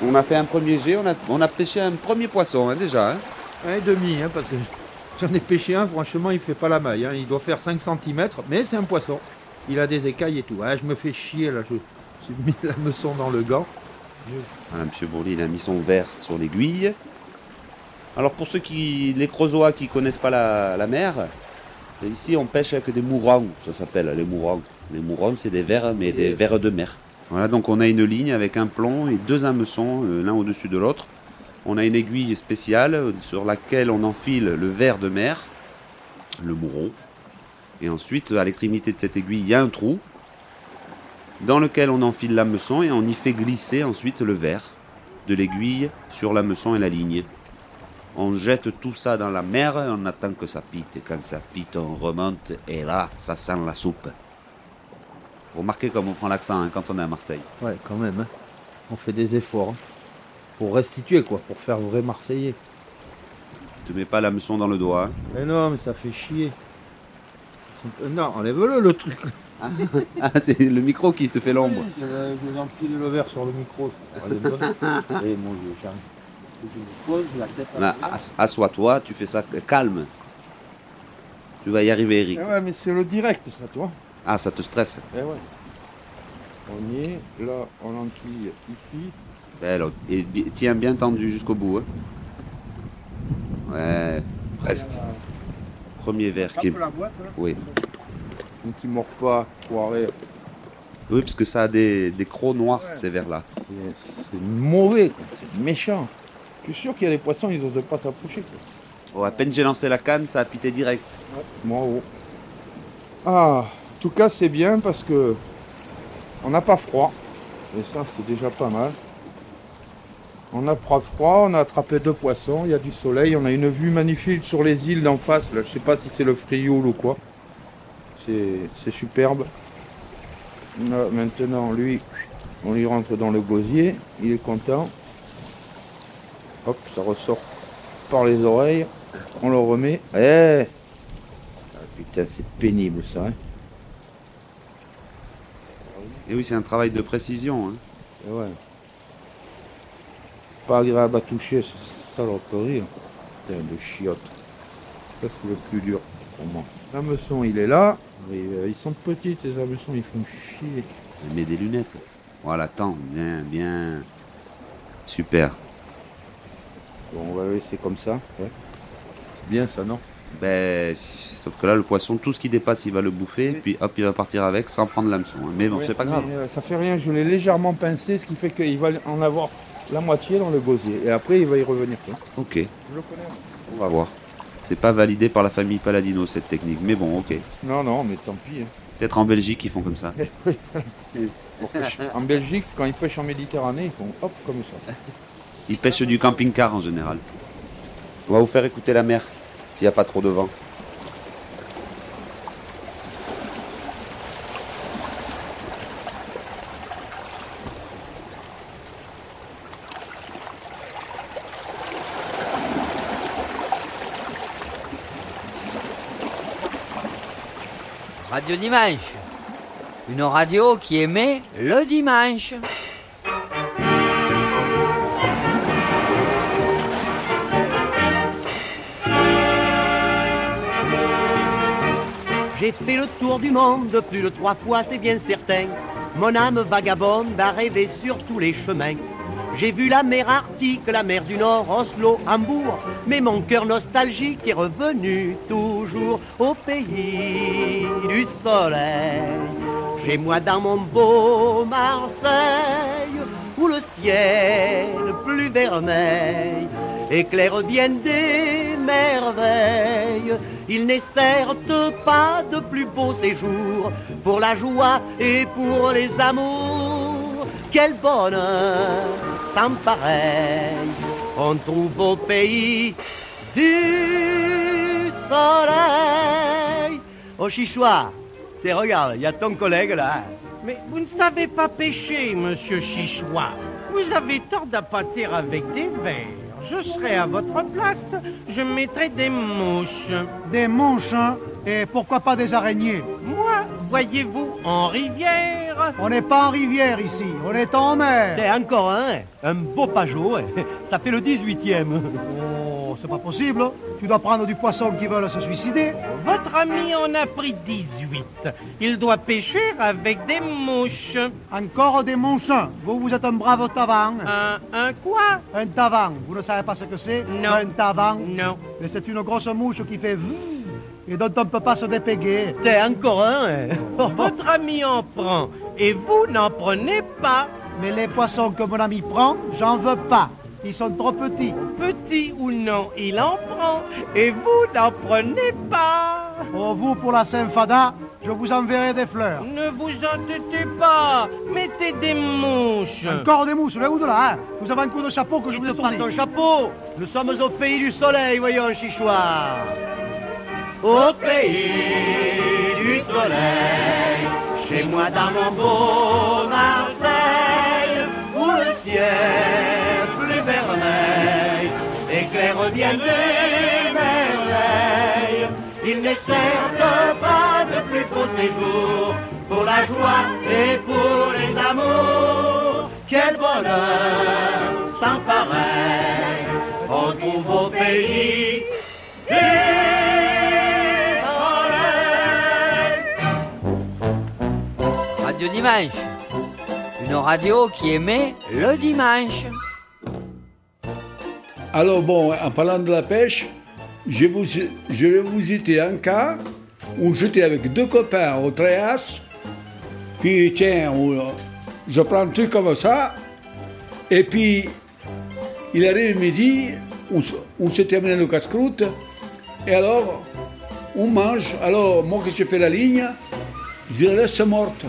On a fait un premier jet, on a, on a pêché un premier poisson hein, déjà. hein. Un et demi, hein, parce que j'en ai pêché un, franchement, il fait pas la maille. hein. Il doit faire 5 cm, mais c'est un poisson. Il a des écailles et tout. Ah, je me fais chier là, je j'ai mis la meçon dans le gant. Voilà, Monsieur Bourli, il a mis son verre sur l'aiguille. Alors pour ceux qui, les creusois qui connaissent pas la, la mer, ici on pêche avec des mourants, ça s'appelle les mourants. Les mourants c'est des vers, mais des vers de mer. Voilà, donc on a une ligne avec un plomb et deux hameçons, euh, l'un au-dessus de l'autre. On a une aiguille spéciale sur laquelle on enfile le ver de mer, le mouron. Et ensuite, à l'extrémité de cette aiguille, il y a un trou dans lequel on enfile l'hameçon et on y fait glisser ensuite le verre de l'aiguille sur l'hameçon et la ligne. On jette tout ça dans la mer et on attend que ça pite. Et quand ça pite, on remonte et là, ça sent la soupe. Remarquez comme on prend l'accent hein, quand on est à Marseille. Ouais, quand même. hein. On fait des efforts. hein. Pour restituer, quoi, pour faire vrai Marseillais. Tu mets pas l'hameçon dans le doigt. Mais non, mais ça fait chier. Euh, Non, enlève-le le truc. Ah, c'est le micro qui te fait l'ombre. Je vais je vais empiler le verre sur le micro. Allez, bonne. Et mon Dieu, Là, Assois-toi, tu fais ça calme. Tu vas y arriver, Eric. Eh ouais, mais c'est le direct, ça, toi. Ah, ça te stresse. Eh ouais. On y est. Là, on enquille ici. Belle. Et tiens bien tendu jusqu'au bout. hein. Ouais, presque. Premier verre qui. La boîte, là. Oui. Donc, il mord pas, foiré. Oui, parce que ça a des, des crocs noirs, Ouais. ces verres-là. C'est- C'est mauvais, quoi. c'est méchant. Je suis sûr qu'il y a des poissons, ils n'osent pas s'approcher. Oh, à peine j'ai lancé la canne, ça a pité direct. Bravo. Ah, en tout cas, c'est bien parce que on n'a pas froid. Et ça, c'est déjà pas mal. On n'a pas froid, on a attrapé deux poissons, il y a du soleil, on a une vue magnifique sur les îles d'en face. Là, je sais pas si c'est le Frioul ou quoi. C'est c'est superbe. Là, maintenant, lui, on lui rentre dans le gosier, il est content. Hop, ça ressort par les oreilles. On le remet. Eh ah, Putain, c'est pénible ça. hein. Et oui, c'est un travail de précision. hein. Eh ouais. Pas agréable à toucher, ce saloperie. là. Putain, de chiottes. Ça, c'est le plus dur pour moi. L'hameçon, il est là. Et, euh, ils sont petits, les hameçons, ils font chier. Je mets des lunettes. Voilà, attends, bien, bien. Super. Bon, on va le laisser comme ça. Ouais. Bien ça, non Ben, sauf que là, le poisson, tout ce qui dépasse, il va le bouffer, puis hop, il va partir avec sans prendre l'hameçon. hein. Mais bon, c'est pas grave. mais, euh, ça fait rien, je l'ai légèrement pincé, ce qui fait qu'il va en avoir la moitié dans le gosier. Et après, il va y revenir. quoi. Ok, Je le connais. on va voir. C'est pas validé par la famille Paladino cette technique, mais bon, ok. Non, non, mais tant pis. hein. Peut-être en Belgique, ils font comme ça. Pour pêcher- en Belgique, quand ils pêchent en Méditerranée, ils font hop comme ça. Ils pêchent du camping-car en général. On va vous faire écouter la mer, s'il n'y a pas trop de vent. Radio Dimanche. Une radio qui émet le dimanche. J'ai fait le tour du monde plus de trois fois, c'est bien certain. Mon âme vagabonde a rêvé sur tous les chemins. J'ai vu la mer Arctique, la mer du Nord, Oslo, Hambourg, mais mon cœur nostalgique est revenu toujours au pays du soleil. Chez moi dans mon beau Marseille, où le ciel plus vermeil éclaire bien des merveilles. Il n'est certes pas de plus beau séjour pour la joie et pour les amours. Quel bonheur sans pareil on trouve au pays du soleil. Oh Chichois, c'est regarde, il y a ton collègue là. Mais vous ne savez pas pêcher, monsieur Chichois. Vous avez tort d'appâter avec des vers. Je serai à votre place. Je mettrai des mouches. Des mouches, hein Et pourquoi pas des araignées Moi, voyez-vous, en rivière. On n'est pas en rivière ici, on est en mer. C'est encore un, un beau pajot, hein. ça fait le 18e. C'est pas possible. Tu dois prendre du poisson qui veulent se suicider. Votre ami en a pris 18. Il doit pêcher avec des mouches. Encore des mouches. Vous, vous êtes un brave tavan. Un, un quoi? Un tavan. Vous ne savez pas ce que c'est? Non. Un tavan Non. Mais c'est une grosse mouche qui fait et dont on ne peut pas se dépéguer. C'est encore un. hein. Votre ami en prend et vous n'en prenez pas. Mais les poissons que mon ami prend, j'en veux pas. Ils sont trop petits. Petit ou non, il en prend et vous n'en prenez pas. Oh, vous, pour la Saint-Fada, je vous enverrai des fleurs. Ne vous entêtez pas. Mettez des mouches. Encore des mousses, là ou de là, hein Vous avez un coup de chapeau que je vous ai tourné. ton chapeau. Nous sommes au pays du soleil, voyons, Chichois. Au pays du soleil, chez moi dans mon beau Marseille, où le ciel bien des merveilles. Il n'est certes pas de plus beau séjour pour la joie et pour les amours. Quel bonheur sans pareil on trouve au pays des. Radio Dimanche. Une radio qui émet le dimanche. Alors bon, en parlant de la pêche, je, vais vous citer un cas où j'étais avec deux copains au Tréas, puis tiens, où- je prends un truc comme ça, et puis il arrive midi, on, on s'est terminé le casse-croûte, et alors on mange, alors moi que j'ai fait la ligne, je la laisse morte.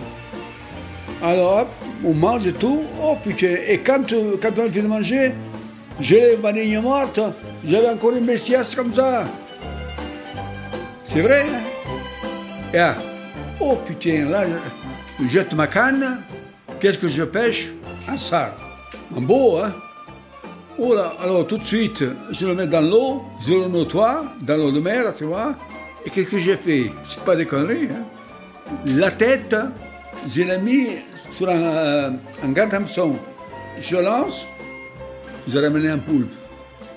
Alors on mange tout, oh putain, et quand, euh, quand on a fini de manger, j'ai ma ligne morte, j'avais encore une bestiasse comme ça? C'est vrai, hein? Et ah, oh putain, là, je jette ma canne, qu'est-ce que je pêche? Un sard. Un beau, hein? Oh là, alors tout de suite, je le mets dans l'eau, je le nettoie, dans l'eau de mer, tu vois. Et qu'est-ce que j'ai fait? C'est pas des conneries, hein? La tête, je l'ai mis sur un, euh, un grand hameçon. Je lance, j'ai ramené un poulpe.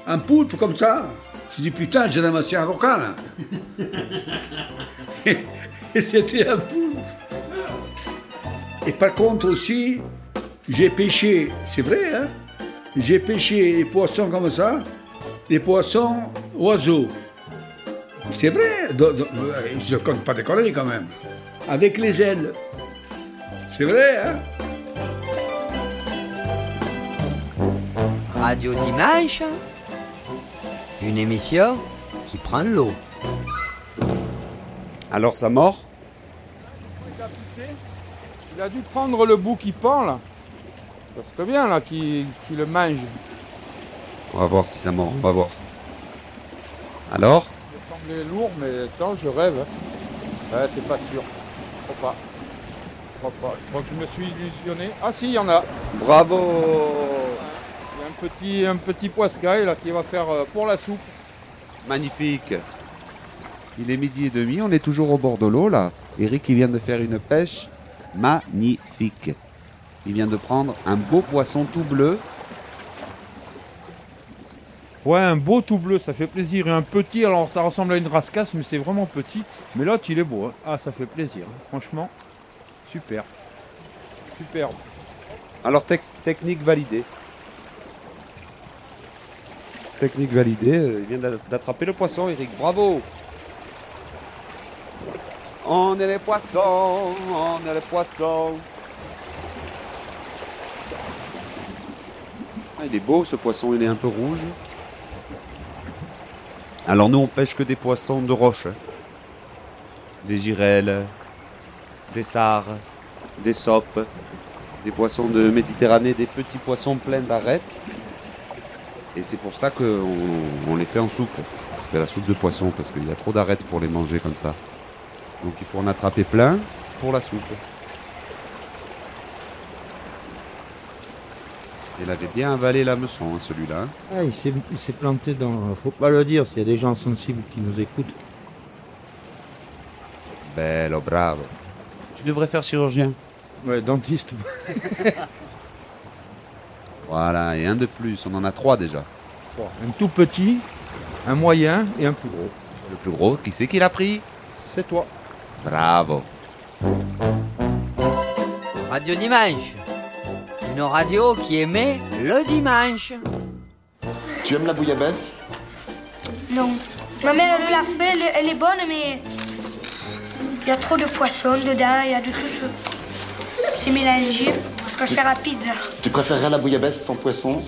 Un poulpe comme ça. Je dis putain, j'ai ramassé un requin là. Et c'était un poulpe. Et par contre aussi, j'ai pêché, c'est vrai, hein j'ai pêché les poissons comme ça, les poissons oiseaux. C'est vrai, je ne compte pas des quand même. Avec les ailes. C'est vrai, hein Radio Dimanche. Une émission qui prend l'eau. Alors ça mord Il a dû prendre le bout qui pend là. Ça serait bien là qu'il qu'il le mange. On va voir si ça mord, on va voir. Alors? Il semblait lourd, mais attends, je rêve. hein. Ouais, c'est pas sûr. Je crois pas. Je crois pas. Je crois que je me suis illusionné. Ah si, il y en a. Bravo un petit, un petit poiscaille là qui va faire euh, pour la soupe. Magnifique Il est midi et demi, on est toujours au bord de l'eau là. Eric il vient de faire une pêche magnifique. Il vient de prendre un beau poisson tout bleu. Ouais, un beau tout bleu, ça fait plaisir. Et un petit, alors ça ressemble à une rascasse, mais c'est vraiment petit. Mais l'autre, il est beau. hein. Ah, ça fait plaisir. Franchement, super. Superbe. Alors tec- technique validée. Technique validée, euh, il vient d'a- d'attraper le poisson Eric, bravo On est les poissons, on est les poissons. Ah, il est beau ce poisson, il est un peu rouge. Alors nous on pêche que des poissons de roche. hein. Des girelles, des sarres, des sopes, des poissons de Méditerranée, des petits poissons pleins d'arêtes. Et c'est pour ça qu'on on les fait en soupe. On fait la soupe de poisson parce qu'il y a trop d'arêtes pour les manger comme ça. Donc il faut en attraper plein pour la soupe. Il avait bien avalé la meçon, hein, celui-là. Ah, il s'est il s'est planté dans. Faut pas le dire s'il y a des gens sensibles qui nous écoutent. Bello, bravo. Tu devrais faire chirurgien. Ouais, dentiste. Voilà, et un de plus, on en a trois déjà. Un tout petit, un moyen et un plus gros. Le plus gros, qui c'est qui l'a pris? C'est toi. Bravo. Radio Dimanche. Une radio qui émet le dimanche. Tu aimes la bouillabaisse? Non. Ma mère, elle me l'a fait, elle, est- elle est bonne, mais il y a trop de poissons dedans, il y a de tout ce... C'est mélangé. Je la pizza. Tu préférerais la bouillabaisse sans poisson?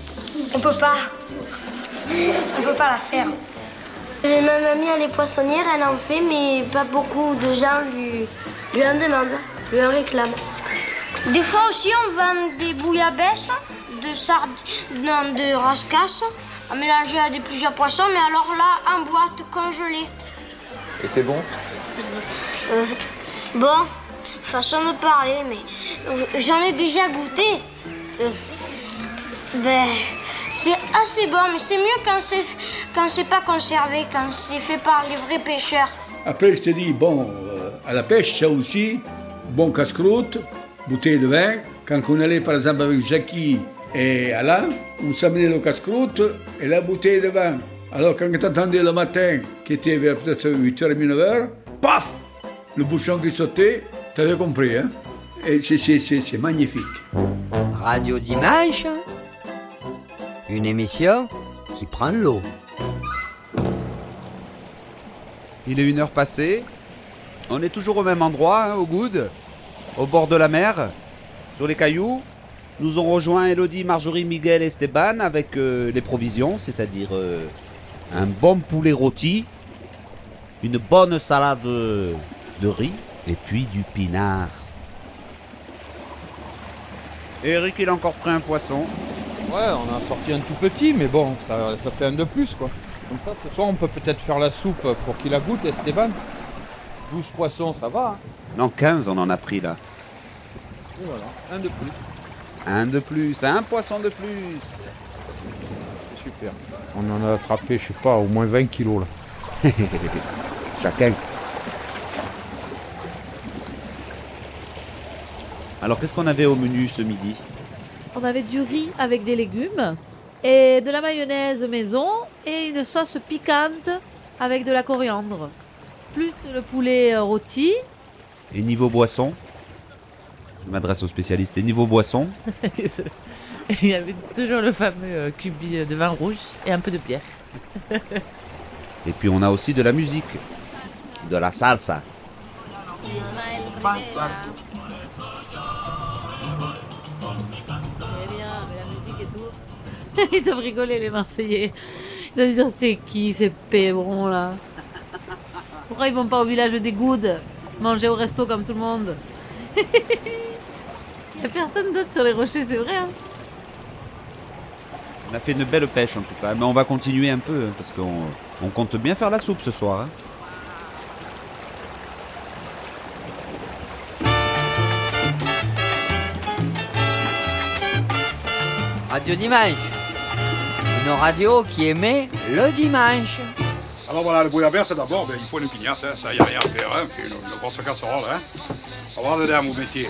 On peut pas. On peut pas la faire. Et ma mamie, elle est poissonnière, elle en fait, mais pas beaucoup de gens lui, lui en demandent, lui en réclament. Des fois aussi, on vend des bouillabaisse, de sardines, non, de rascasse, à mélanger à des plusieurs poissons, mais alors là, en boîte congelée. Et c'est bon? Euh, bon, façon de parler, mais j'en ai déjà goûté. Euh, ben, c'est assez bon, mais c'est mieux quand c'est quand c'est pas conservé, quand c'est fait par les vrais pêcheurs. Après, je te dis, bon, euh, à la pêche, ça aussi, bon casse-croûte, bouteille de vin. Quand on allait, par exemple, avec Jackie et Alain, on s'amenait le casse-croûte et la bouteille de vin. Alors, quand tu entendais le matin, qui était vers peut-être 8h30, 9h, paf Le bouchon qui sautait, tu avais compris, hein? Et c'est- c'est- c'est c'est magnifique. Radio Dimanche, une émission qui prend l'eau. Il est une heure passée. On est toujours au même endroit, hein, au Goud, au bord de la mer, sur les cailloux. Nous ont rejoint Elodie, Marjorie, Miguel et Esteban avec euh, les provisions, c'est-à-dire euh, un bon poulet rôti, une bonne salade de, de riz et puis du pinard. Et Eric, il a encore pris un poisson. Ouais, on a sorti un tout petit, mais bon, ça, ça fait un de plus, quoi. Comme ça, ce soir, on peut peut-être faire la soupe pour qu'il la goûte, Esteban. 12 poissons, ça va. Hein. Non, 15 on en a pris là. Et voilà, un de plus. Un de plus, un poisson de plus. C'est super. On en a attrapé, je sais pas, au moins 20 kilos, là. Chacun. Alors qu'est-ce qu'on avait au menu ce midi On avait du riz avec des légumes et de la mayonnaise maison et une sauce piquante avec de la coriandre. Plus le poulet euh, rôti. Et niveau boisson Je m'adresse aux spécialistes. Et niveau boisson Il y avait toujours le fameux euh, cubi de vin rouge et un peu de bière. Et puis on a aussi de la musique. De la salsa. Ils doivent rigoler les Marseillais. Ils doivent dire c'est qui ces pébrons là? Pourquoi ils vont pas au village des Goudes Manger au resto comme tout le monde? Il y a personne d'autre sur les rochers, c'est vrai. hein? On a fait une belle pêche en tout cas. Mais on va continuer un peu parce qu'on on compte bien faire la soupe ce soir. hein. Radio Dimanche, radio qui émet le dimanche. Alors voilà, le bouillabaisse d'abord, ben, il faut une pignasse, hein, ça y a rien à faire, hein, puis une, grosse casserole. Hein. Alors dedans, vous mettez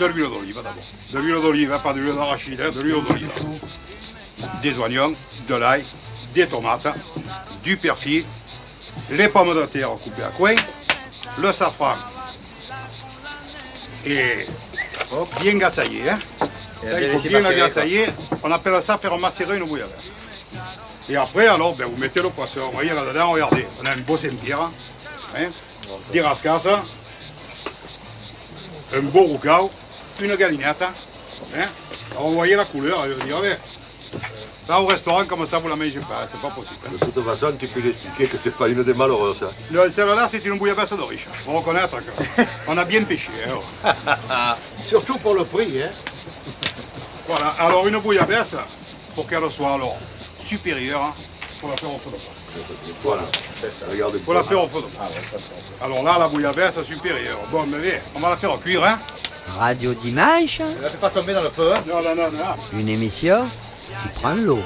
de l'huile d'olive d'abord. De l'huile d'olive, hein, pas de l'huile d'arachide, hein, de l'huile d'olive. Des oignons, de l'ail, des tomates, du persil, les pommes de terre coupées à coin, le safran. Et bien gassaillé. Et Ça, il faut bien. On appelle ça faire macérer une bouillabaisse. Et après, alors, ben, vous mettez le poisson. Vous voyez là-dedans, regardez, on a un beau Saint-Pierre, hein, des rascasses, un beau roucao, une galinette. Hein. Alors, vous voyez la couleur, je veux dire, mais, là, au restaurant, comme ça, vous la mangez pas, c'est pas possible. hein. De toute façon, tu peux expliquer que c'est pas une des malheureux, ça. Le- Celle-là, c'est une bouillabaisse de riche. Faut reconnaître qu'on a bien pêché. hein. Surtout pour le prix, hein. Voilà, alors une bouillabaisse, pour qu'elle soit alors supérieure, hein, faut la faire au feu de bois. Voilà. Regardez. Faut la faire au feu de bois. Alors là, la bouillabaisse supérieure. Bon, mais allez, on va la faire cuire, hein. Radio Dimanche, Ne la fais pas tomber dans le feu, hein. Non, non, non, non. une émission qui prend l'eau.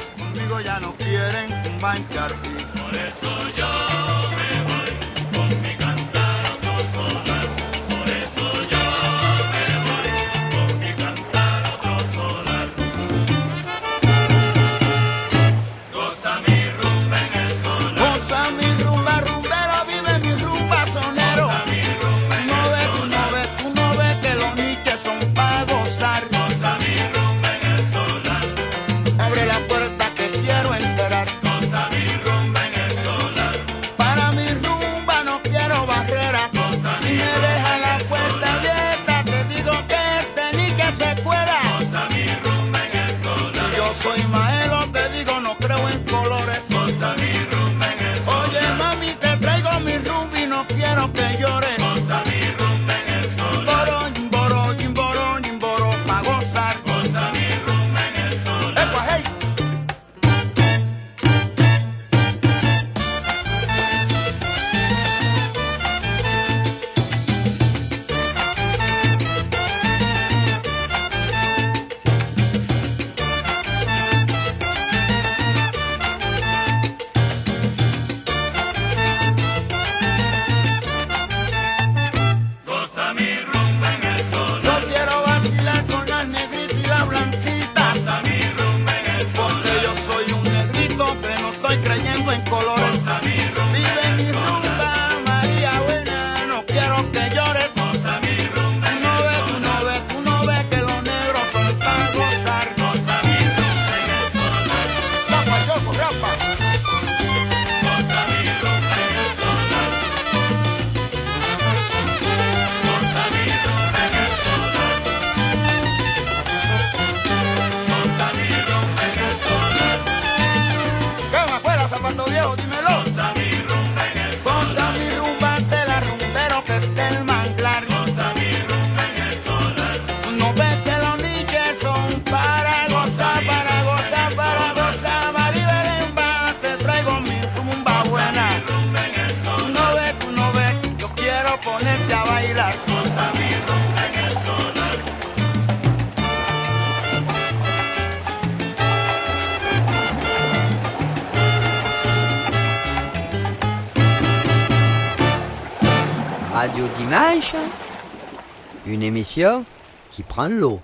Une émission qui prend l'eau.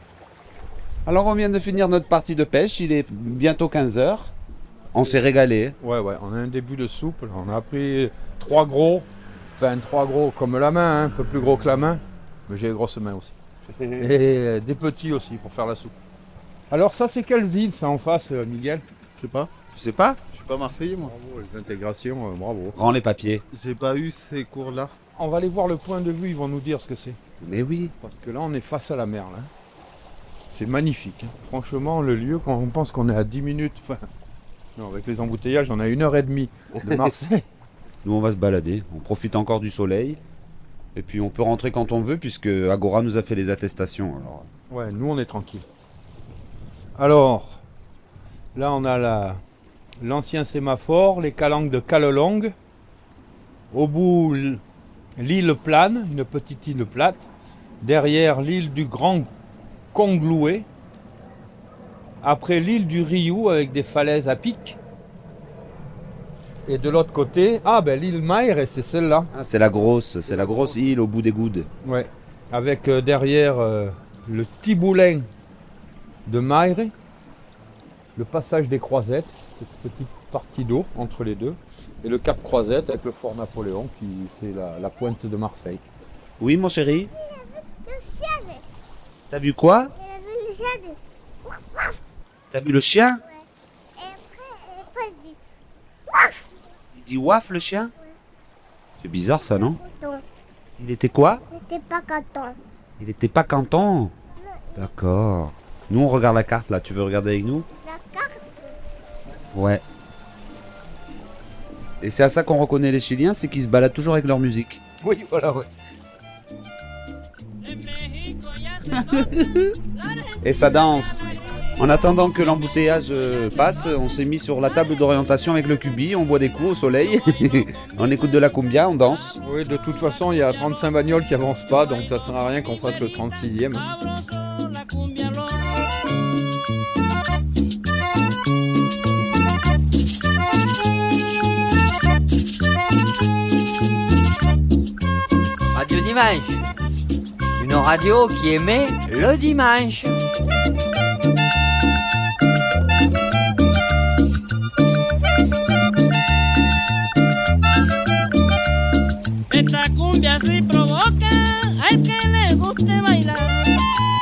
Alors on vient de finir notre partie de pêche, il est bientôt 15h. On s'est régalé. Ouais, ouais, on a un début de soupe. On a pris trois gros, enfin trois gros comme la main, hein, un peu plus gros que la main, mais j'ai les grosses mains aussi. Et euh, des petits aussi pour faire la soupe. Alors ça c'est quelles îles ça en face, euh, Miguel? Je sais pas. Tu sais pas? Je suis pas marseillais moi. Bravo, les intégrations, euh, bravo. Rends les papiers. J'ai pas eu ces cours-là. On va aller voir le point de vue, ils vont nous dire ce que c'est. Mais oui. Parce que là on est face à la mer là. C'est magnifique. hein. Franchement, le lieu, quand on pense qu'on est à 10 minutes, enfin, non, avec les embouteillages, on a une heure et demie de Marseille. Nous on va se balader, on profite encore du soleil. Et puis on peut rentrer quand on veut puisque Agora nous a fait les attestations. Alors, Ouais, nous on est tranquille. Alors, là on a la, l'ancien sémaphore, les calanques de Calelongue. Au bout, l'île plane, une petite île plate. Derrière, l'île du Grand Congloué. Après, l'île du Riou avec des falaises à pic. Et de l'autre côté, ah ben l'île Maire, c'est celle-là. Ah, c'est la grosse, c'est la grosse île au bout des goudes. Ouais, avec euh, derrière euh, le Tiboulin de Maire, le passage des Croisettes, cette petite partie d'eau entre les deux, et le Cap Croisette avec le Fort Napoléon qui fait la, la pointe de Marseille. Oui mon chéri. T'as vu quoi? T'as vu le chien? Il dit waf le chien? C'est bizarre ça non? Il était quoi? T'es pas content. Il était pas canton D'accord. Nous on regarde la carte là, tu veux regarder avec nous? La carte? Ouais. Et c'est à ça qu'on reconnaît les Chiliens, c'est qu'ils se baladent toujours avec leur musique. Oui, voilà, ouais. Et ça danse. En attendant que l'embouteillage euh, passe, on s'est mis sur la table d'orientation avec le cubi, on boit des coups au soleil, on écoute de la cumbia, on danse. Oui, de toute façon, il y a 35 bagnoles qui avancent pas, donc ça sert à rien qu'on fasse le 36e. Dimanche. Une radio qui émet le dimanche. Esta cumbia sí provoca al que le guste bailar.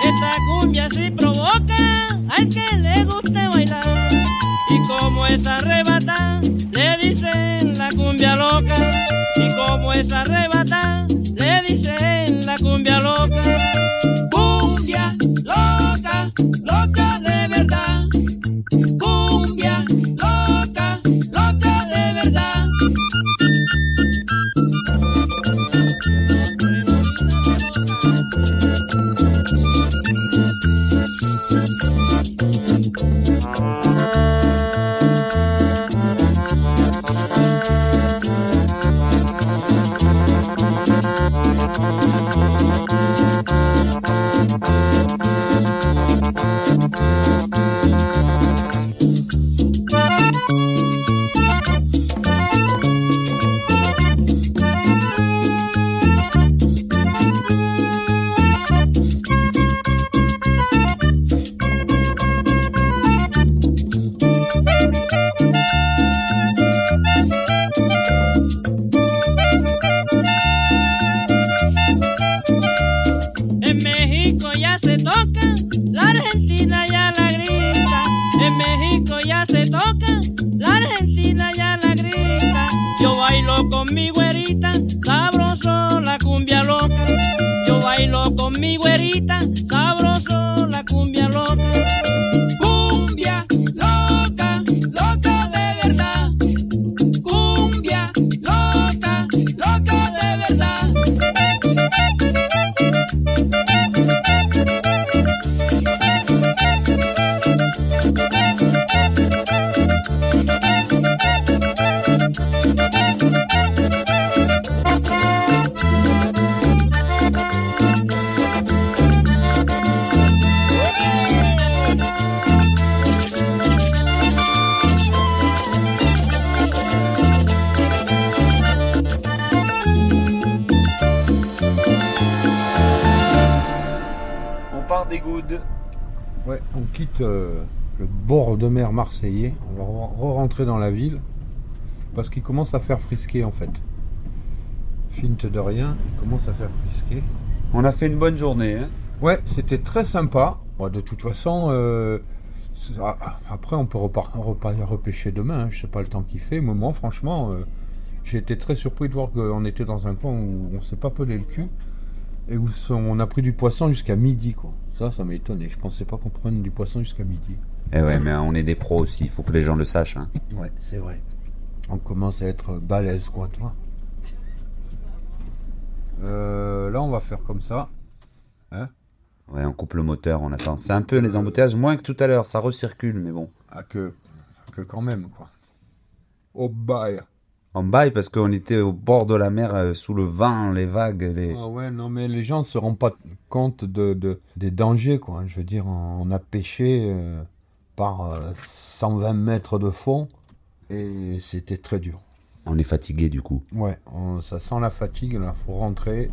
Esta cumbia sí provoca al que le guste bailar. Y como es arrebata, le dicen la cumbia loca. Y como es arrebata, cumbia loca. Cumbia loca, loca dans la ville. Parce qu'il commence à faire frisquer en fait. Finte de rien, il commence à faire frisquer. On a fait une bonne journée. Hein Ouais, c'était très sympa. Bon, de toute façon, euh, ça- après on peut repêcher demain. hein. Je sais pas le temps qu'il fait, mais moi franchement, euh, j'ai été très surpris de voir qu'on était dans un coin où on s'est pas pelé le cul et où on a pris du poisson jusqu'à midi. Quoi. Ça, ça m'a étonné. Je pensais pas qu'on prenne du poisson jusqu'à midi. Eh ouais, mais on est des pros aussi, il faut que les gens le sachent. Hein. Ouais, c'est vrai. On commence à être balèze, quoi, toi. Euh, là, on va faire comme ça. Hein? Ouais, on coupe le moteur, on attend. C'est un peu les embouteillages, moins que tout à l'heure, ça recircule, mais bon. Ah, que, que quand même, quoi. Au bail. En bail parce qu'on était au bord de la mer, euh, sous le vent, les vagues, les... Ah ouais, non, mais les gens se rendent pas compte de, de- des dangers, quoi. Je veux dire, on a pêché euh, par euh, 120 mètres de fond et c'était très dur. On est fatigué du coup. Ouais, on- ça sent la fatigue, là, faut rentrer.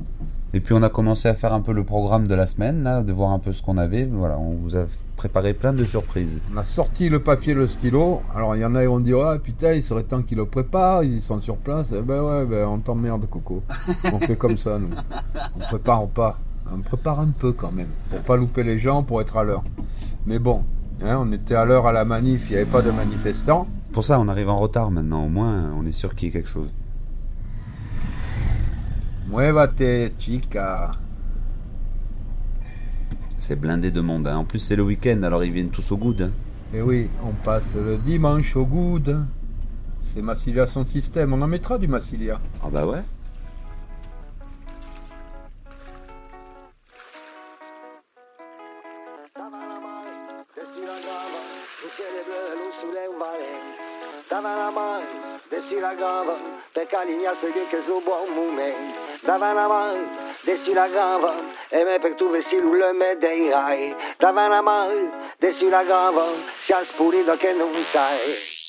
Et puis on a commencé à faire un peu le programme de la semaine, là, de voir un peu ce qu'on avait. Voilà, on vous a préparé plein de surprises. On a sorti le papier, le stylo. Alors, il y en a qui vont dire Ah putain, il serait temps qu'ils le préparent, ils sont sur place. Eh ben ouais, ben on t'emmerde, Coco. On fait comme ça, nous. On prépare pas. On prépare un peu quand même, pour pas louper les gens, pour être à l'heure. Mais bon, hein, on était à l'heure à la manif, il n'y avait pas de manifestants. Pour ça, on arrive en retard maintenant, au moins, on est sûr qu'il y ait quelque chose. Muévate, chica. C'est blindé de monde, hein. En plus, c'est le week-end, alors ils viennent tous au good. hein. Et Eh oui, on passe le dimanche au good. C'est Massilia son système. On en mettra du Massilia. Ah bah ouais. Che so buon mume. Dava la mano, dessi la gamba, e me per tu vesti le me dei hai. Dava la mano, dessi la gamba, sia spurito che non sai.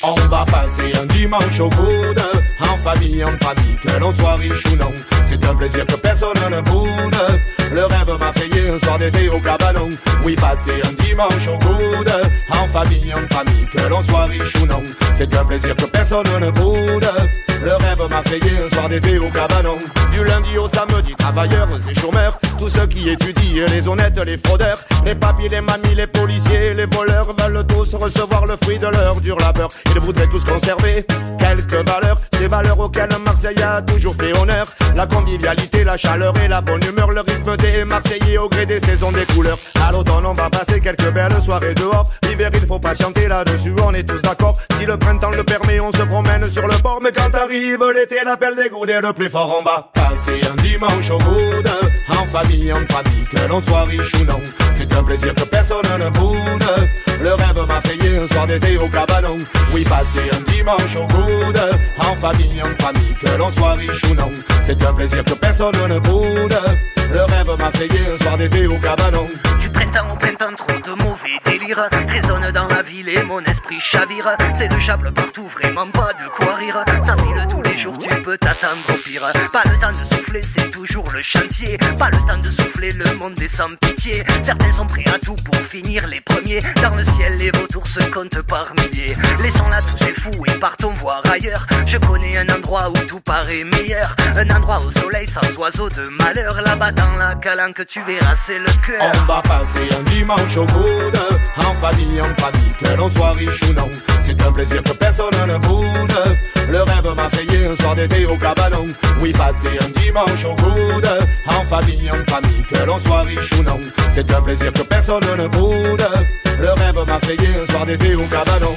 On va passer un dimanche au coude, en famille, en famille, que l'on soit riche ou non. C'est un plaisir que personne ne boude. Le rêve marseillais, un soir d'été au cabanon. Oui, passer un dimanche au coude, en famille, en famille, que l'on soit riche ou non. C'est un plaisir que personne ne boude. Le rêve marseillais, un soir d'été au cabanon. Du lundi au samedi, travailleurs et chômeurs. Tous ceux qui étudient, les honnêtes, les fraudeurs. Les papiers, les mamies, les policiers, les voleurs veulent tous recevoir le fruit de leur dur labeur. Ils voudraient tous conserver quelques valeurs, ces valeurs auxquelles Marseille a toujours fait honneur. La convivialité, la chaleur et la bonne humeur, le rythme des Marseillais au gré des saisons, des couleurs. À l'automne, on va passer quelques belles soirées dehors. L'hiver, il faut patienter là-dessus, on est tous d'accord. Si le printemps le permet, on se promène sur le port. Mais quand arrive l'été, l'appel des est le plus fort. On va passer un dimanche au coude, en famille, en famille, que l'on soit riche ou non. C'est un plaisir que personne ne boude. Le rêve marseillais, un soir d'été au cabanon. Oui, passer un dimanche au coude, en famille, en famille, que l'on soit riche ou non. C'est un plaisir que personne ne boude. Le rêve marseillais, un soir d'été au cabanon. Du printemps au printemps, trop de mauvais délire Résonne dans la ville et mon esprit chavire. C'est de chable partout, vraiment pas de quoi rire. Ça file tous les jours, tu peux t'attendre au pire. Pas le temps de souffler, c'est toujours le chantier. Pas le temps de souffler, le monde est sans pitié. Certains sont prêts à tout pour finir les premiers. Dans le ciel, les vautours se comptent par milliers. Laissons-la tous et partons voir ailleurs Je connais un endroit où tout paraît meilleur Un endroit au soleil sans oiseaux de malheur Là-bas dans la calanque, tu verras, c'est le cœur On va passer un dimanche au coude, en famille, en famille, que l'on soit riche ou non. C'est un plaisir que personne ne boude. Le rêve marseillais, un soir d'été au cabanon. Oui, passer un dimanche au coude, en famille, en famille, que l'on soit riche ou non. C'est un plaisir que personne ne boude. Le rêve marseillais, un soir d'été au cabanon.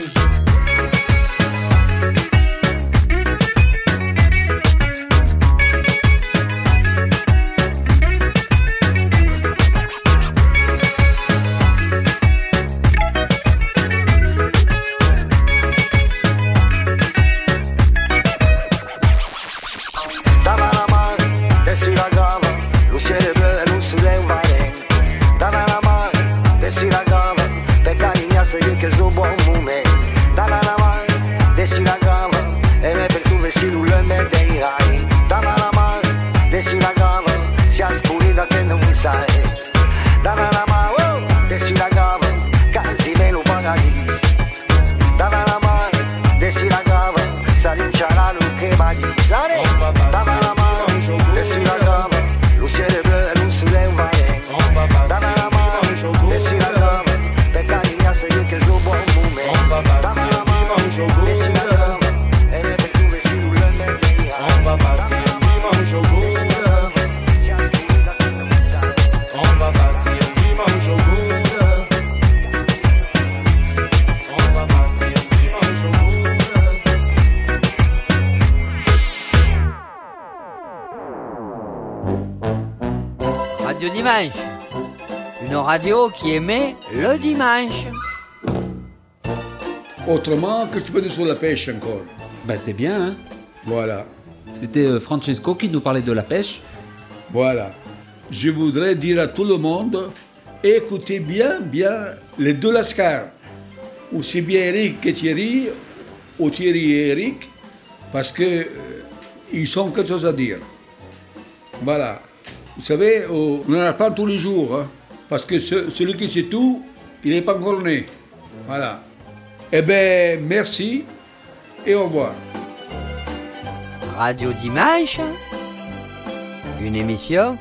Dimanche. Une radio qui émet le dimanche. Autrement, que tu peux dire sur la pêche encore Bah c'est bien, hein Voilà. C'était euh, Francesco qui nous parlait de la pêche. Voilà. Je voudrais dire à tout le monde, écoutez bien, bien les deux Lascars. Aussi bien Eric que Thierry, ou Thierry et Eric, parce que euh, ils ont quelque chose à dire. Voilà. Vous savez, on n'en a pas tous les jours, hein, parce que ce- celui qui sait tout, il n'est pas encore né. Voilà. Eh bien, merci et au revoir. Radio Dimanche, une émission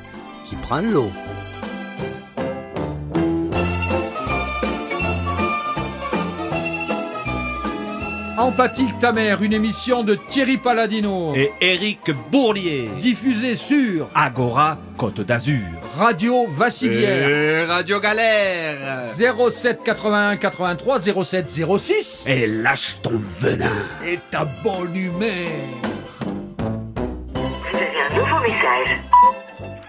qui prend l'eau. Empathique ta mère, une émission de Thierry Paladino. Et Eric Bourlier. Diffusée sur Agora Côte d'Azur. Radio Vassivière. Et Radio Galère. 07 81 83 07 06. Et lâche ton venin. Et ta bonne humeur. Nouveau message.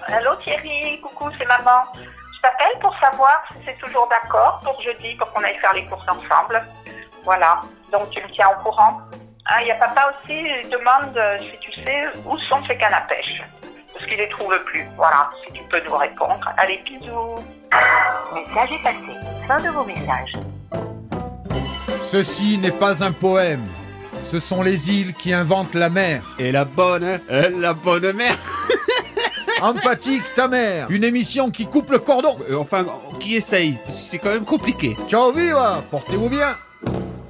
Allô Thierry, coucou, c'est maman. Je t'appelle pour savoir si c'est toujours d'accord pour jeudi pour qu'on aille faire les courses ensemble. Voilà, donc tu me tiens au courant. Ah, Il y a papa aussi, il demande euh, si tu sais où sont ces cannes à pêche. Parce qu'il les trouve plus. Voilà, si tu peux nous répondre. Allez, bisous. Message est passé. Fin de vos messages. Ceci n'est pas un poème. Ce sont les îles qui inventent la mer. Et la bonne, hein, la bonne mer. Empathique ta mère. Une émission qui coupe le cordon. Euh, enfin, qui essaye, parce que c'est quand même compliqué. Ciao viva, portez-vous bien. Thank you